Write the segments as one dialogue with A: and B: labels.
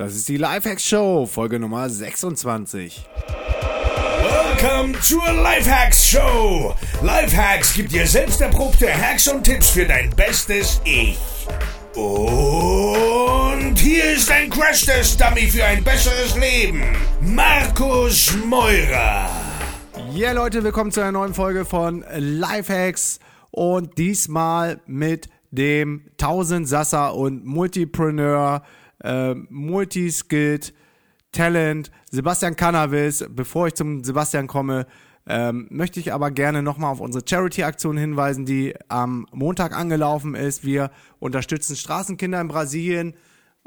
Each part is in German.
A: Das ist die Lifehacks Show, Folge Nummer 26.
B: Welcome zur Lifehacks Show. Lifehacks gibt dir selbst erprobte Hacks und Tipps für dein bestes Ich. Und hier ist ein Crash-Test-Dummy für ein besseres Leben. Markus Meurer.
A: Ja, Leute, willkommen zu einer neuen Folge von Lifehacks und diesmal mit dem 1000 Sasser und Multipreneur äh, Multiskilled Talent Sebastian Cannabis. Bevor ich zum Sebastian komme, ähm, möchte ich aber gerne nochmal auf unsere Charity-Aktion hinweisen, die am Montag angelaufen ist. Wir unterstützen Straßenkinder in Brasilien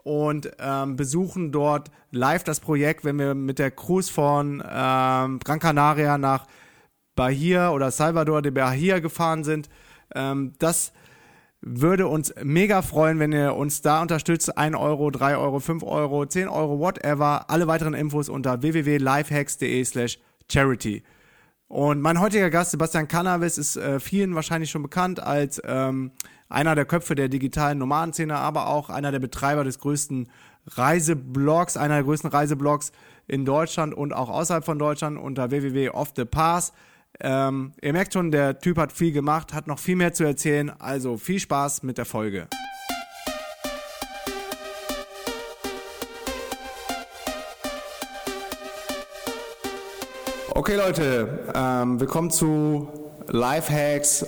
A: und ähm, besuchen dort live das Projekt, wenn wir mit der Cruise von ähm, Gran Canaria nach Bahia oder Salvador de Bahia gefahren sind. Ähm, das würde uns mega freuen, wenn ihr uns da unterstützt. 1 Euro, 3 Euro, 5 Euro, 10 Euro, whatever. Alle weiteren Infos unter www.lifehacks.de slash charity. Und mein heutiger Gast, Sebastian Cannabis, ist äh, vielen wahrscheinlich schon bekannt als ähm, einer der Köpfe der digitalen Nomadenszene, aber auch einer der Betreiber des größten Reiseblogs, einer der größten Reiseblogs in Deutschland und auch außerhalb von Deutschland unter www.offthepass. Ähm, ihr merkt schon, der Typ hat viel gemacht, hat noch viel mehr zu erzählen. Also viel Spaß mit der Folge. Okay Leute, ähm, willkommen zu Lifehacks.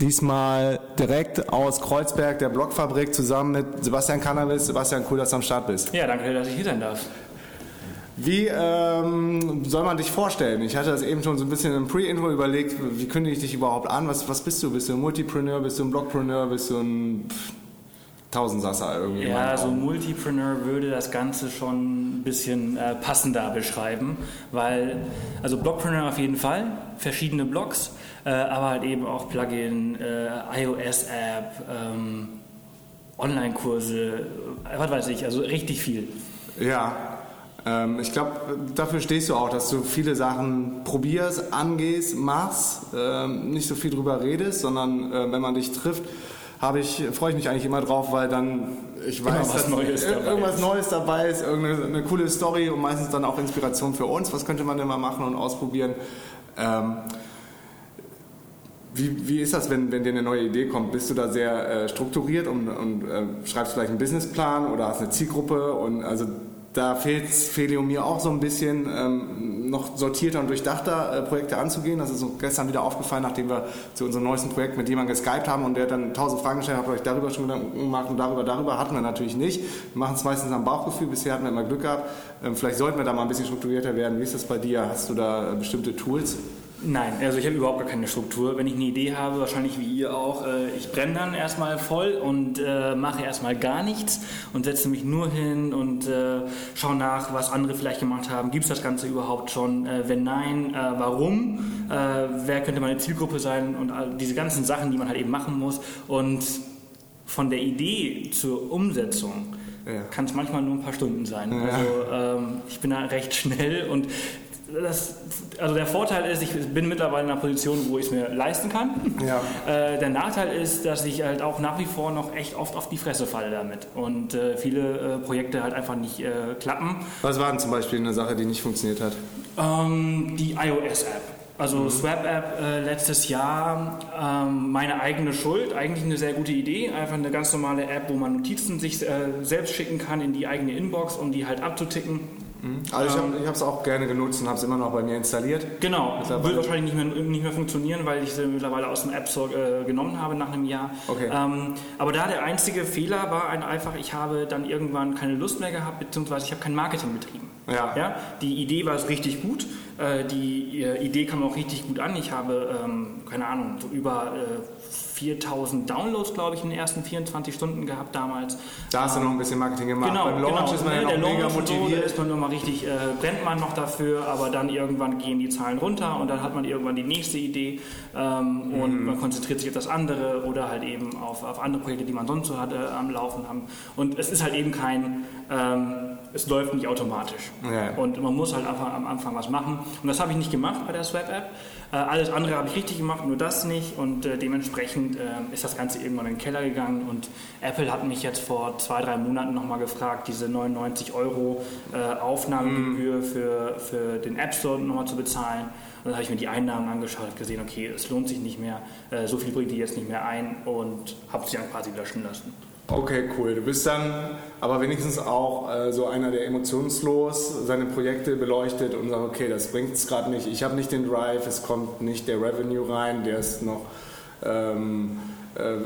A: Diesmal direkt aus Kreuzberg, der Blockfabrik, zusammen mit Sebastian Cannabis. Sebastian, cool, dass du am Start bist.
C: Ja, danke, dass ich hier sein darf.
A: Wie ähm, soll man dich vorstellen? Ich hatte das eben schon so ein bisschen im Pre-Intro überlegt. Wie kündige ich dich überhaupt an? Was, was bist du? Bist du ein Multipreneur? Bist du ein Blogpreneur? Bist du ein Tausendsasser irgendwie?
C: Ja, so Multipreneur würde das Ganze schon ein bisschen äh, passender beschreiben, weil, also Blogpreneur auf jeden Fall, verschiedene Blogs, äh, aber halt eben auch Plugin, äh, iOS-App, ähm, Online-Kurse, äh, was weiß ich, also richtig viel.
A: Ja, ähm, ich glaube, dafür stehst du auch, dass du viele Sachen probierst, angehst, machst, ähm, nicht so viel drüber redest, sondern äh, wenn man dich trifft, habe ich, freue ich mich eigentlich immer drauf, weil dann ich weiß, dass
C: Neues
A: irgendwas
C: ist.
A: Neues dabei ist, irgendeine eine coole Story und meistens dann auch Inspiration für uns. Was könnte man denn mal machen und ausprobieren? Ähm, wie, wie ist das, wenn, wenn dir eine neue Idee kommt? Bist du da sehr äh, strukturiert und, und äh, schreibst vielleicht einen Businessplan oder hast eine Zielgruppe? Und also da fehlt Felio mir auch so ein bisschen, ähm, noch sortierter und durchdachter äh, Projekte anzugehen. Das ist so gestern wieder aufgefallen, nachdem wir zu unserem neuesten Projekt mit jemandem geskypt haben und der dann tausend Fragen gestellt hat, habt ihr euch darüber schon Gedanken gemacht und darüber, darüber hatten wir natürlich nicht. Wir machen es meistens am Bauchgefühl. Bisher hatten wir immer Glück gehabt. Ähm, vielleicht sollten wir da mal ein bisschen strukturierter werden. Wie ist das bei dir? Hast du da äh, bestimmte Tools?
C: Nein, also ich habe überhaupt gar keine Struktur. Wenn ich eine Idee habe, wahrscheinlich wie ihr auch, äh, ich brenne dann erstmal voll und äh, mache erstmal gar nichts und setze mich nur hin und äh, schaue nach, was andere vielleicht gemacht haben. Gibt es das Ganze überhaupt schon? Äh, wenn nein, äh, warum? Äh, wer könnte meine Zielgruppe sein? Und all diese ganzen Sachen, die man halt eben machen muss. Und von der Idee zur Umsetzung
A: Ja.
C: kann es manchmal nur ein paar Stunden sein. Also ähm, ich bin da recht schnell und das, also der Vorteil ist, ich bin mittlerweile in einer Position, wo ich es mir leisten kann.
A: Ja.
C: Äh, der Nachteil ist, dass ich halt auch nach wie vor noch echt oft auf die Fresse falle damit und äh, viele äh, Projekte halt einfach nicht äh, klappen.
A: Was war denn zum Beispiel eine Sache, die nicht funktioniert hat?
C: Ähm, die iOS-App. Also Swap-App äh, letztes Jahr, ähm, meine eigene Schuld, eigentlich eine sehr gute Idee. Einfach eine ganz normale App, wo man Notizen sich äh, selbst schicken kann in die eigene Inbox, um die halt abzuticken.
A: Also ich habe es auch gerne genutzt und habe es immer noch bei mir installiert.
C: Genau, wird wahrscheinlich nicht mehr, nicht mehr funktionieren, weil ich sie mittlerweile aus dem App Store äh, genommen habe nach einem Jahr.
A: Okay.
C: Ähm, aber da der einzige Fehler war ein einfach, ich habe dann irgendwann keine Lust mehr gehabt, beziehungsweise ich habe kein Marketing betrieben.
A: Ja.
C: Ja, die Idee war richtig gut, äh, die äh, Idee kam auch richtig gut an. Ich habe, ähm, keine Ahnung, so über äh, 4000 Downloads, glaube ich, in den ersten 24 Stunden gehabt damals.
A: Da hast du noch ein bisschen Marketing gemacht.
C: Genau,
A: Beim Launch
C: genau.
A: ist man
C: Ne,
A: ja
C: der
A: noch mega
C: Launch So, da
A: motiviert.
C: ist man nochmal richtig äh, brennt man noch dafür, aber dann irgendwann gehen die Zahlen runter und dann hat man irgendwann die nächste Idee ähm, mhm. und man konzentriert sich auf das andere oder halt eben auf, auf andere Projekte, die man sonst so hat äh, am Laufen haben. Und es ist halt eben kein, ähm, es läuft nicht automatisch. Ja. Und man muss halt einfach am Anfang was machen. Und das habe ich nicht gemacht bei der Swap-App. Äh, alles andere habe ich richtig gemacht, nur das nicht. Und äh, dementsprechend äh, ist das Ganze irgendwann in den Keller gegangen. Und Apple hat mich jetzt vor zwei, drei Monaten nochmal gefragt, diese 99 Euro äh, Aufnahmegebühr mm. für, für den App Store nochmal zu bezahlen. Und dann habe ich mir die Einnahmen angeschaut und gesehen, okay, es lohnt sich nicht mehr, so viel bringt die jetzt nicht mehr ein und habe sie dann quasi löschen lassen.
A: Okay, cool. Du bist dann aber wenigstens auch äh, so einer, der emotionslos seine Projekte beleuchtet und sagt, okay, das bringt es gerade nicht, ich habe nicht den Drive, es kommt nicht der Revenue rein, der ist noch ähm, äh,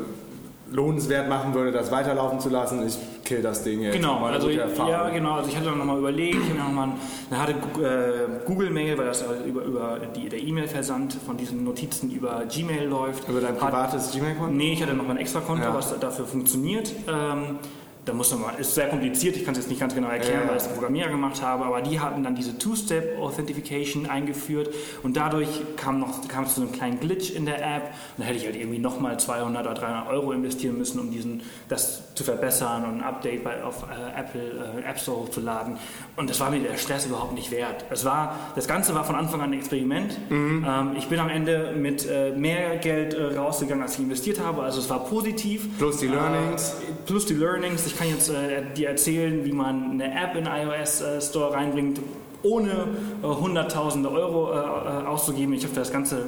A: lohnenswert machen würde, das weiterlaufen zu lassen. Ich kill das Ding jetzt.
C: Genau, also ja, genau. Also ich hatte dann nochmal überlegt, ich habe nochmal, dann hatte äh, Google Mail, weil das über, über die, der E-Mail-Versand von diesen Notizen über Gmail läuft.
A: Über dein privates Gmail-Konto?
C: Nee, ich hatte noch ein extra Konto, ja. was dafür funktioniert. Ähm, da muss man, ist sehr kompliziert, ich kann es jetzt nicht ganz genau erklären, ja. weil ich es Programmierer gemacht habe, aber die hatten dann diese Two-Step Authentication eingeführt und dadurch kam, noch, kam es zu einem kleinen Glitch in der App und dann hätte ich halt irgendwie nochmal 200 oder 300 Euro investieren müssen, um diesen, das zu verbessern und ein Update bei, auf äh, Apple äh, App Store hochzuladen und das war mir der Stress überhaupt nicht wert. Es war, das Ganze war von Anfang an ein Experiment. Mhm. Ähm, ich bin am Ende mit äh, mehr Geld äh, rausgegangen, als ich investiert habe, also es war positiv.
A: Plus die Learnings.
C: Äh, plus die Learnings. Ich kann jetzt äh, dir erzählen, wie man eine App in iOS äh, Store reinbringt, ohne äh, hunderttausende Euro äh, äh, auszugeben. Ich habe das Ganze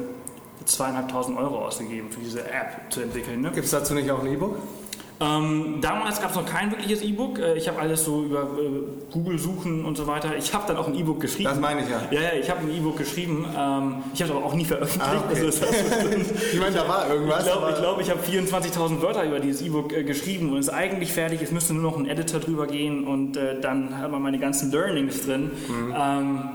C: zweieinhalbtausend Euro ausgegeben für diese App zu entwickeln. Ne?
A: Gibt es dazu nicht auch ein E-Book?
C: Ähm, damals gab es noch kein wirkliches E-Book. Äh, ich habe alles so über äh, Google suchen und so weiter. Ich habe dann auch ein E-Book geschrieben.
A: Das meine ich ja.
C: Ja, ja ich habe ein E-Book geschrieben. Ähm, ich habe es aber auch nie veröffentlicht. Ah,
A: okay. also, ich meine, da war irgendwas.
C: Ich glaube, ich, glaub, ich habe 24.000 Wörter über dieses E-Book äh, geschrieben und ist eigentlich fertig. Es müsste nur noch ein Editor drüber gehen und äh, dann hat man meine ganzen Learnings drin. Mhm. Ähm,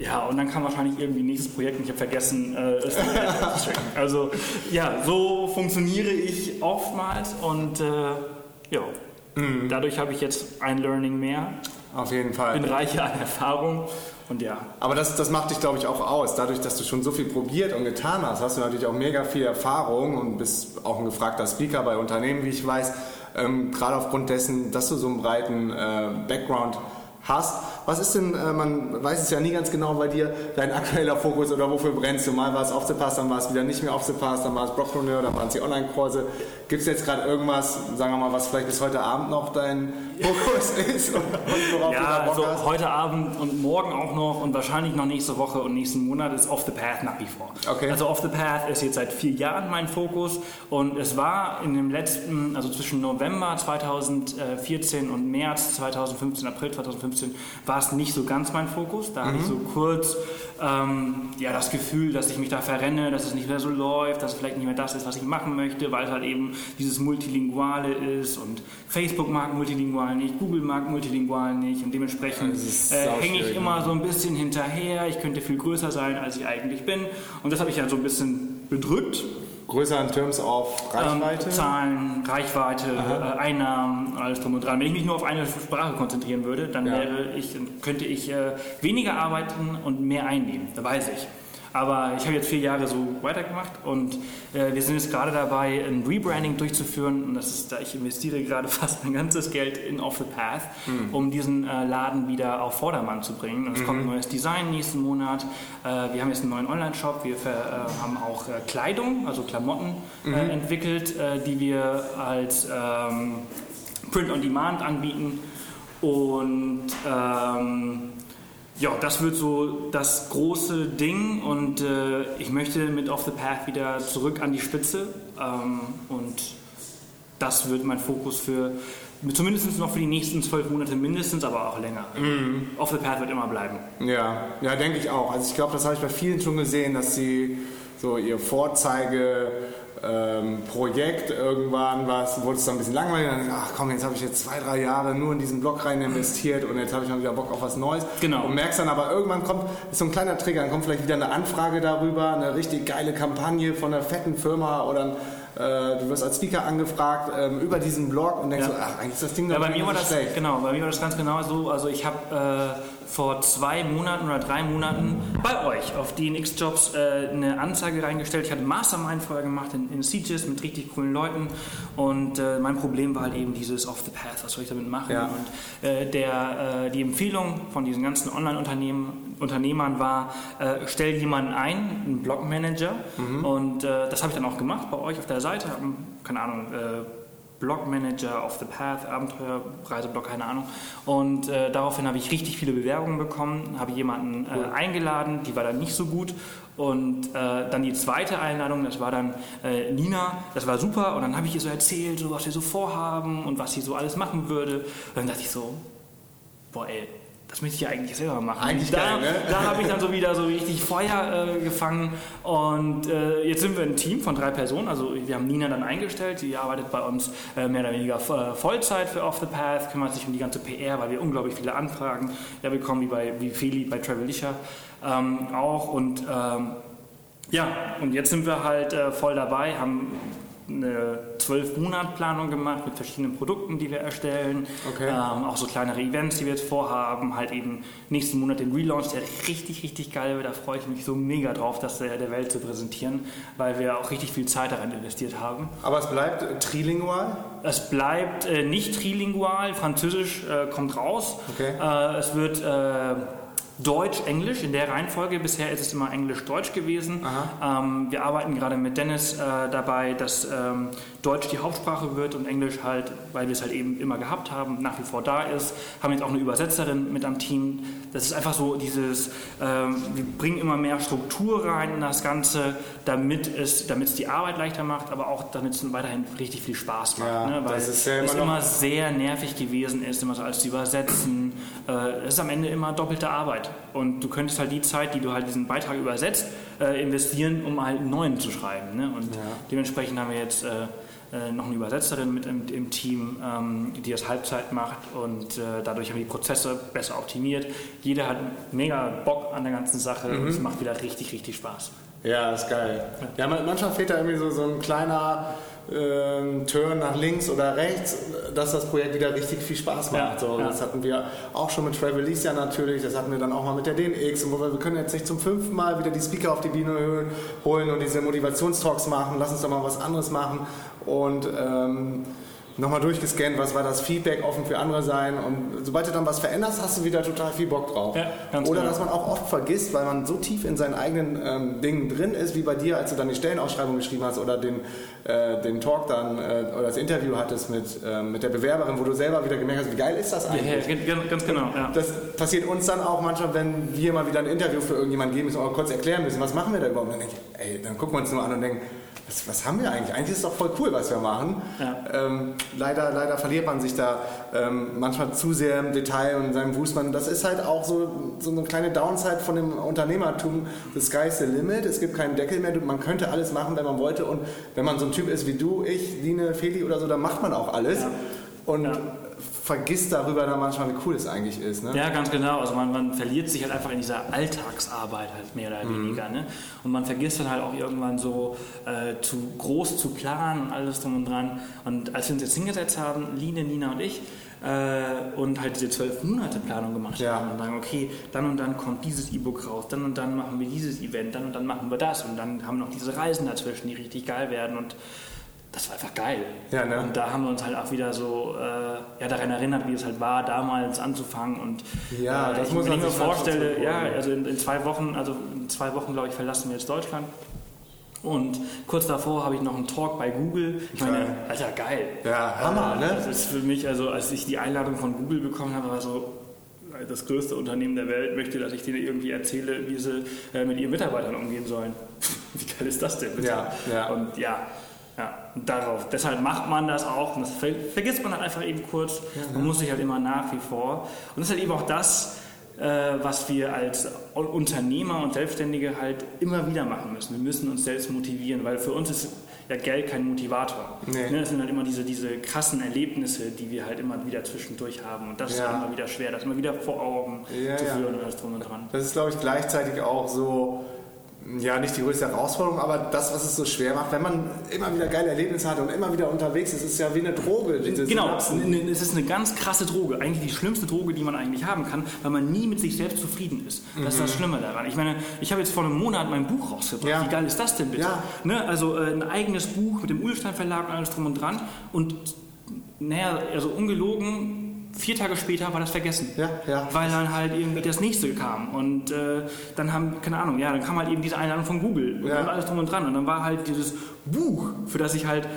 C: ja, und dann kam wahrscheinlich irgendwie nächstes Projekt und ich habe vergessen, äh, es zu checken. Also ja, so funktioniere ich oftmals und äh, ja, mhm. dadurch habe ich jetzt ein Learning mehr.
A: Auf jeden Fall.
C: Bin reicher an Erfahrung und ja.
A: Aber das, das macht dich, glaube ich, auch aus. Dadurch, dass du schon so viel probiert und getan hast, hast du natürlich auch mega viel Erfahrung und bist auch ein gefragter Speaker bei Unternehmen, wie ich weiß. Ähm, gerade aufgrund dessen, dass du so einen breiten äh, Background hast was ist denn, äh, man weiß es ja nie ganz genau bei dir, dein aktueller Fokus oder wofür brennst du? Mal war es Aufsepass, dann war es wieder nicht mehr Aufsepass, dann war es Blockpreneur, dann waren es die Online-Kurse. Gibt es jetzt gerade irgendwas, sagen wir mal, was vielleicht bis heute Abend noch dein Fokus ist? Und
C: ja, also heute Abend und morgen auch noch und wahrscheinlich noch nächste Woche und nächsten Monat ist Off the Path nach wie vor.
A: Okay.
C: Also Off the Path ist jetzt seit vier Jahren mein Fokus und es war in dem letzten, also zwischen November 2014 und März 2015, April 2015, war es nicht so ganz mein Fokus. Da mhm. hatte ich so kurz ähm, ja, das Gefühl, dass ich mich da verrenne, dass es nicht mehr so läuft, dass es vielleicht nicht mehr das ist, was ich machen möchte, weil es halt eben dieses Multilinguale ist und Facebook mag Multilingual nicht, Google mag Multilingual nicht und dementsprechend äh, hänge ich immer so ein bisschen hinterher. Ich könnte viel größer sein, als ich eigentlich bin und das habe ich ja so ein bisschen bedrückt
A: Größer in Terms of Reichweite?
C: Ähm, Zahlen, Reichweite, äh, Einnahmen, alles drum und dran. Wenn ich mich nur auf eine Sprache konzentrieren würde, dann ja. wäre ich, könnte ich äh, weniger arbeiten und mehr einnehmen. Da weiß ich. Aber ich habe jetzt vier Jahre so weitergemacht und äh, wir sind jetzt gerade dabei, ein Rebranding durchzuführen. Und das ist, da ich investiere gerade fast mein ganzes Geld in Off the Path, mhm. um diesen äh, Laden wieder auf Vordermann zu bringen. Und es mhm. kommt ein neues Design nächsten Monat. Äh, wir haben jetzt einen neuen Online-Shop. Wir äh, haben auch äh, Kleidung, also Klamotten äh, mhm. entwickelt, die wir als ähm, Print on Demand anbieten. Und ähm, ja, das wird so das große Ding und äh, ich möchte mit Off the Path wieder zurück an die Spitze ähm, und das wird mein Fokus für zumindest noch für die nächsten zwölf Monate mindestens, aber auch länger. Mhm. Off the Path wird immer bleiben.
A: Ja, ja, denke ich auch. Also ich glaube, das habe ich bei vielen schon gesehen, dass sie so ihr Vorzeige ähm, Projekt irgendwann was, wurde es dann ein bisschen langweilig, dann, ach komm, jetzt habe ich jetzt zwei, drei Jahre nur in diesen Blog rein investiert und jetzt habe ich mal wieder Bock auf was Neues.
C: Genau.
A: Und merkst dann aber irgendwann kommt, ist so ein kleiner Trigger, dann kommt vielleicht wieder eine Anfrage darüber, eine richtig geile Kampagne von einer fetten Firma oder ein äh, du wirst als Speaker angefragt ähm, über diesen Blog und denkst ja. so, ach, eigentlich ist das Ding
C: ja, bei mir war das schlecht. Genau, bei mir war das ganz genau so. Also ich habe äh, vor zwei Monaten oder drei Monaten bei euch auf DNX Jobs äh, eine Anzeige reingestellt. Ich hatte Mastermind vorher gemacht in, in Sieges mit richtig coolen Leuten und äh, mein Problem war halt eben dieses Off the Path, was soll ich damit machen?
A: Ja.
C: Und äh, der, äh, die Empfehlung von diesen ganzen Online-Unternehmen Unternehmern war, äh, stell jemanden ein, einen Blogmanager und äh, das habe ich dann auch gemacht bei euch auf der Seite, keine Ahnung, Blogmanager of the Path, Abenteuer, Reiseblog, keine Ahnung. Und äh, daraufhin habe ich richtig viele Bewerbungen bekommen, habe jemanden äh, eingeladen, die war dann nicht so gut. Und äh, dann die zweite Einladung, das war dann äh, Nina, das war super. Und dann habe ich ihr so erzählt, so, was wir so vorhaben und was sie so alles machen würde. Und dann dachte ich so, boah ey, das möchte ich ja eigentlich selber machen.
A: Eigentlich
C: da
A: geil, ne?
C: da habe ich dann so wieder so richtig Feuer äh, gefangen und äh, jetzt sind wir ein Team von drei Personen. Also wir haben Nina dann eingestellt, die arbeitet bei uns äh, mehr oder weniger äh, Vollzeit für Off the Path, kümmert sich um die ganze PR, weil wir unglaublich viele Anfragen ja, bekommen, wie bei wie Feli bei Travelicia ähm, auch und ähm, ja, und jetzt sind wir halt äh, voll dabei, haben eine 12-Monat-Planung gemacht mit verschiedenen Produkten, die wir erstellen.
A: Okay.
C: Ähm, auch so kleinere Events, die wir jetzt vorhaben. Halt eben nächsten Monat den Relaunch, der richtig, richtig geil wird. Da freue ich mich so mega drauf, das der, der Welt zu präsentieren, weil wir auch richtig viel Zeit daran investiert haben.
A: Aber es bleibt äh, trilingual.
C: Es bleibt äh, nicht trilingual, Französisch äh, kommt raus.
A: Okay.
C: Äh, es wird äh, Deutsch, Englisch in der Reihenfolge. Bisher ist es immer Englisch-Deutsch gewesen. Ähm, wir arbeiten gerade mit Dennis äh, dabei, dass ähm, Deutsch die Hauptsprache wird und Englisch halt, weil wir es halt eben immer gehabt haben, nach wie vor da ist. Haben jetzt auch eine Übersetzerin mit am Team. Das ist einfach so dieses, ähm, wir bringen immer mehr Struktur rein in das Ganze, damit es, damit es die Arbeit leichter macht, aber auch damit es weiterhin richtig viel Spaß macht.
A: Ja,
C: ne? Weil
A: das ist ja
C: es
A: immer
C: immer sehr nervig gewesen ist, immer so alles zu übersetzen. Äh, Es ist am Ende immer doppelte Arbeit. Und du könntest halt die Zeit, die du halt diesen Beitrag übersetzt, äh, investieren, um halt einen neuen zu schreiben. Ne? Und dementsprechend haben wir jetzt äh, äh, noch eine Übersetzerin mit im, im Team, ähm, die das Halbzeit macht und äh, dadurch haben wir die Prozesse besser optimiert. Jeder hat mega Bock an der ganzen Sache und es macht wieder richtig, richtig Spaß.
A: Ja, ist geil. Ja, man- manchmal fehlt da irgendwie so, so ein kleiner ähm, Turn nach links oder rechts, dass das Projekt wieder richtig viel Spaß macht.
C: Ja,
A: so,
C: ja.
A: Das hatten wir auch schon mit Travelicia natürlich, das hatten wir dann auch mal mit der DNX. Und wo wir, wir können jetzt nicht zum fünften Mal wieder die Speaker auf die Bühne holen- holen und diese Motivationstalks machen. Lass uns doch mal was anderes machen. Und ähm, nochmal durchgescannt, was war das Feedback, offen für andere sein. Und sobald du dann was veränderst, hast du wieder total viel Bock drauf.
C: Ja,
A: Oder
C: genau.
A: dass man auch oft vergisst, weil man so tief in seinen eigenen ähm, Dingen drin ist, wie bei dir, als du dann die Stellenausschreibung geschrieben hast oder den, äh, den Talk dann äh, oder das Interview hattest mit, ähm, mit der Bewerberin, wo du selber wieder gemerkt hast, wie geil ist das
C: Ja,
A: eigentlich?
C: ja, ganz- ganz genau. Ja.
A: Das passiert uns dann auch manchmal, wenn wir mal wieder ein Interview für irgendjemanden geben müssen oder kurz erklären müssen, was machen wir da überhaupt? Dann, denk ich, ey, dann gucken wir uns nur an und denken, was, was haben wir eigentlich? Eigentlich ist es doch voll cool, was wir machen.
C: Ja.
A: Ähm, leider, leider verliert man sich da ähm, manchmal zu sehr im Detail und in seinem Fußmann. Das ist halt auch so, so eine kleine Downside von dem Unternehmertum. The sky's the limit. Es gibt keinen Deckel mehr. Man könnte alles machen, wenn man wollte. Und wenn man so ein Typ ist wie du, ich, Line, Feli oder so, dann macht man auch alles. Und
C: Ja.
A: vergisst darüber dann manchmal, wie cool es eigentlich ist. Ne?
C: Ja, ganz genau. Also man, man verliert sich halt einfach in dieser Alltagsarbeit halt mehr oder weniger. Ne? Und man vergisst dann halt auch irgendwann so äh, zu groß zu planen und alles drum und dran. Und als wir uns jetzt hingesetzt haben, Line, Nina und ich, äh, und halt diese zwölf Monate Planung gemacht
A: Ja.
C: haben und sagen, okay, dann und dann kommt dieses E-Book raus, dann und dann machen wir dieses Event, dann und dann machen wir das und dann haben wir noch diese Reisen dazwischen, die richtig geil werden und das war einfach geil.
A: Ja, ne?
C: Und da haben wir uns halt auch wieder so äh, ja, daran erinnert, wie es halt war, damals anzufangen. Und
A: Ja,
C: äh,
A: das
C: ich,
A: muss man
C: ich mir
A: sich mal
C: vorstelle,
A: trotzdem
C: ja,
A: vorstellen.
C: also in, in zwei Wochen, also in zwei Wochen, glaube ich, verlassen wir jetzt Deutschland. Und kurz davor habe ich noch einen Talk bei Google. Ich meine,
A: Geil.
C: Alter, geil.
A: Ja, Hammer, ne?
C: Das ist für mich, also als ich die Einladung von Google bekommen habe, war so, das größte Unternehmen der Welt möchte, dass ich denen irgendwie erzähle, wie sie äh, mit ihren Mitarbeitern umgehen sollen. Wie geil ist das denn bitte?
A: Ja, ja.
C: Und ja, darauf. Deshalb macht man das auch und das ver vergisst man halt einfach eben kurz. Man muss sich halt immer nach wie vor. Und das ist halt eben auch das, äh, was wir als Unternehmer und Selbstständige halt immer wieder machen müssen. Wir müssen uns selbst motivieren, weil für uns ist ja Geld kein Motivator.
A: Nee.
C: Ne, Das sind halt immer diese, diese krassen Erlebnisse, die wir halt immer wieder zwischendurch haben. Und das
A: Ja.
C: ist immer wieder schwer, das immer wieder vor Augen
A: Ja,
C: zu
A: ja.
C: führen und alles drum und dran.
A: Das ist, glaube ich, gleichzeitig auch so ja, nicht die größte Herausforderung, aber das, was es so schwer macht, wenn man immer wieder geile Erlebnisse hat und immer wieder unterwegs ist, ist es ja wie eine Droge.
C: Diese genau, Synapsen. es ist eine ganz krasse Droge. Eigentlich die schlimmste Droge, die man eigentlich haben kann, weil man nie mit sich selbst zufrieden ist. Das ist das mhm. Schlimme daran. Ich meine, ich habe jetzt vor einem Monat mein Buch rausgebracht. Ja. Wie geil ist das denn bitte? Ja. Ne? Also äh, ein eigenes Buch mit dem Uhlstein Verlag und alles drum und dran. Und naja, also ungelogen, vier Tage später war das vergessen. Ja, ja. Weil dann halt irgendwie das nächste kam. Und äh, dann haben, keine Ahnung, ja, dann kam halt eben diese Einladung von Google ja. und alles drum und dran. Und dann war halt dieses Buch, für das ich halt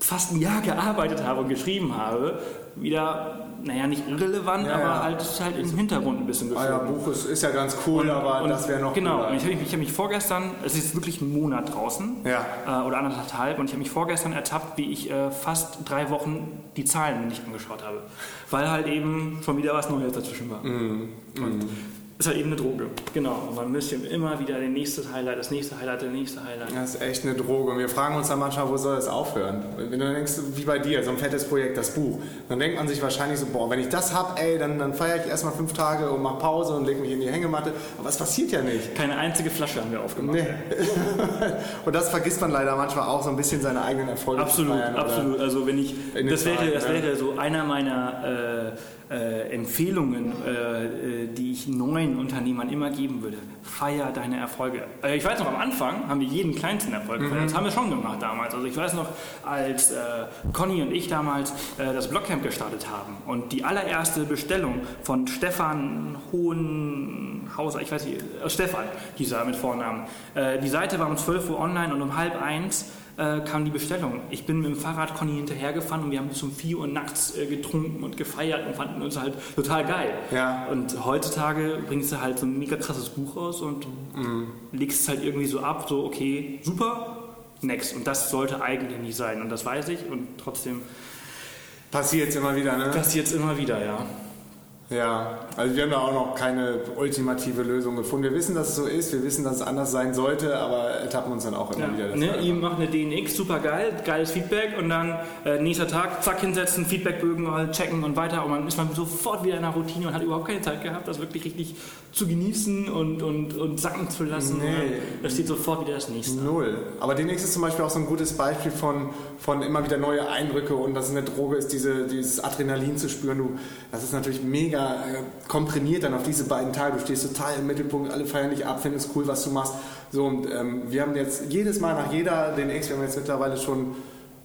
C: fast ein Jahr gearbeitet habe und geschrieben habe, wieder naja, nicht irrelevant, ja, aber halt, ist halt im Hintergrund ein bisschen
A: gefühlt. Ah ja, Buch ist, ist ja ganz cool, und, aber und das wäre noch
C: Genau, cooler. ich habe mich, hab mich, vorgestern, es ist wirklich ein Monat draußen, ja. äh, oder anderthalb, und ich habe mich vorgestern ertappt, wie ich äh, fast drei Wochen die Zahlen nicht angeschaut habe, weil halt eben schon wieder was Neues dazwischen war. Mm. Und mm ist halt eben eine Droge. Genau. Und man müsste immer wieder den nächsten Highlight, das nächste Highlight, der nächste Highlight.
A: Das ist echt eine Droge. Und wir fragen uns dann manchmal, wo soll das aufhören? Wenn du denkst, wie bei dir, so ein fettes Projekt, das Buch, dann denkt man sich wahrscheinlich so, boah, wenn ich das hab, ey, dann, dann feiere ich erstmal fünf Tage und mache Pause und lege mich in die Hängematte. Aber es passiert ja nicht.
C: Keine einzige Flasche haben wir aufgemacht. Nee.
A: und das vergisst man leider manchmal auch, so ein bisschen seine eigenen Erfolge
C: absolut, feiern. Absolut, absolut. Also wenn ich, das wäre, das wäre so einer meiner... Äh, äh, Empfehlungen, äh, äh, die ich neuen Unternehmern immer geben würde. Feier deine Erfolge. Äh, ich weiß noch, am Anfang haben wir jeden kleinsten Erfolg gefeiert. Mhm. Das haben wir schon gemacht damals. Also ich weiß noch, als äh, Conny und ich damals äh, das Blockcamp gestartet haben und die allererste Bestellung von Stefan Hohenhauser, ich weiß nicht, Stefan hieß er mit Vornamen. die Seite war um 12 Uhr online und um halb eins äh, kam die Bestellung. Ich bin mit dem Fahrrad Conny hinterhergefahren und wir haben bis um 4 Uhr nachts äh, getrunken und gefeiert und fanden uns halt total geil. Ja. Und heutzutage bringst du halt so ein mega krasses Buch raus und mhm. legst es halt irgendwie so ab, so okay, super, next. Und das sollte eigentlich nicht sein und das weiß ich und trotzdem...
A: Passiert es immer wieder, ne?
C: Passiert es immer wieder, ja.
A: Ja, also wir haben da auch noch keine ultimative Lösung gefunden. Wir wissen, dass es so ist, wir wissen, dass es anders sein sollte, aber ertappen uns dann auch immer ja. wieder.
C: Ne, ihr macht eine DNX, super geil, geiles Feedback und dann äh, nächster Tag, zack, hinsetzen, Feedbackbögen halt checken und weiter und dann ist man sofort wieder in der Routine und hat überhaupt keine Zeit gehabt, das wirklich richtig zu genießen und, und, und sacken zu lassen. Nee. Da steht sofort wieder das nächste.
A: Null. Aber DNX ist zum Beispiel auch so ein gutes Beispiel von, von immer wieder neue Eindrücke und dass es eine Droge ist, diese, dieses Adrenalin zu spüren. Du, das ist natürlich mega mega äh, komprimiert dann auf diese beiden Tage. Du stehst total im Mittelpunkt, alle feiern dich ab, finden es cool, was du machst. So, und ähm, wir haben jetzt jedes Mal nach jeder DNX, wir haben jetzt mittlerweile schon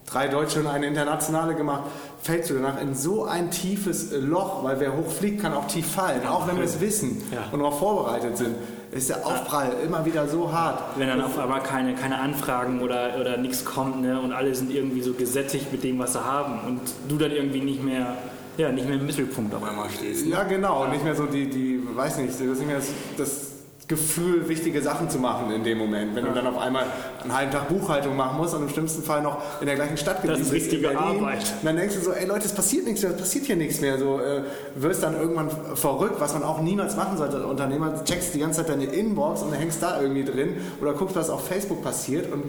A: drei Deutsche und eine internationale gemacht, fällst du danach in so ein tiefes äh, Loch, weil wer hochfliegt, kann auch tief fallen, auch wenn wir es wissen ja. und darauf vorbereitet sind. Ist der Aufprall immer wieder so hart.
C: Wenn dann auf einmal keine, keine Anfragen oder, oder nichts kommt ne, und alle sind irgendwie so gesättigt mit dem, was sie haben und du dann irgendwie nicht mehr ja, nicht mehr im Mittelpunkt auf einmal stehst.
A: Ne? Ja, genau. Nicht mehr so die, die weiß nicht, das ist nicht mehr das, das Gefühl, wichtige Sachen zu machen in dem Moment. Wenn du dann auf einmal einen halben Tag Buchhaltung machen musst und im schlimmsten Fall noch in der gleichen Stadt
C: bist. Das ist richtige Berlin, Arbeit.
A: dann denkst du so, ey Leute, es passiert nichts mehr, es passiert hier nichts mehr. So äh, wirst dann irgendwann verrückt, was man auch niemals machen sollte als Unternehmer. Checkst die ganze Zeit deine Inbox und hängst da irgendwie drin oder guckst, was auf Facebook passiert und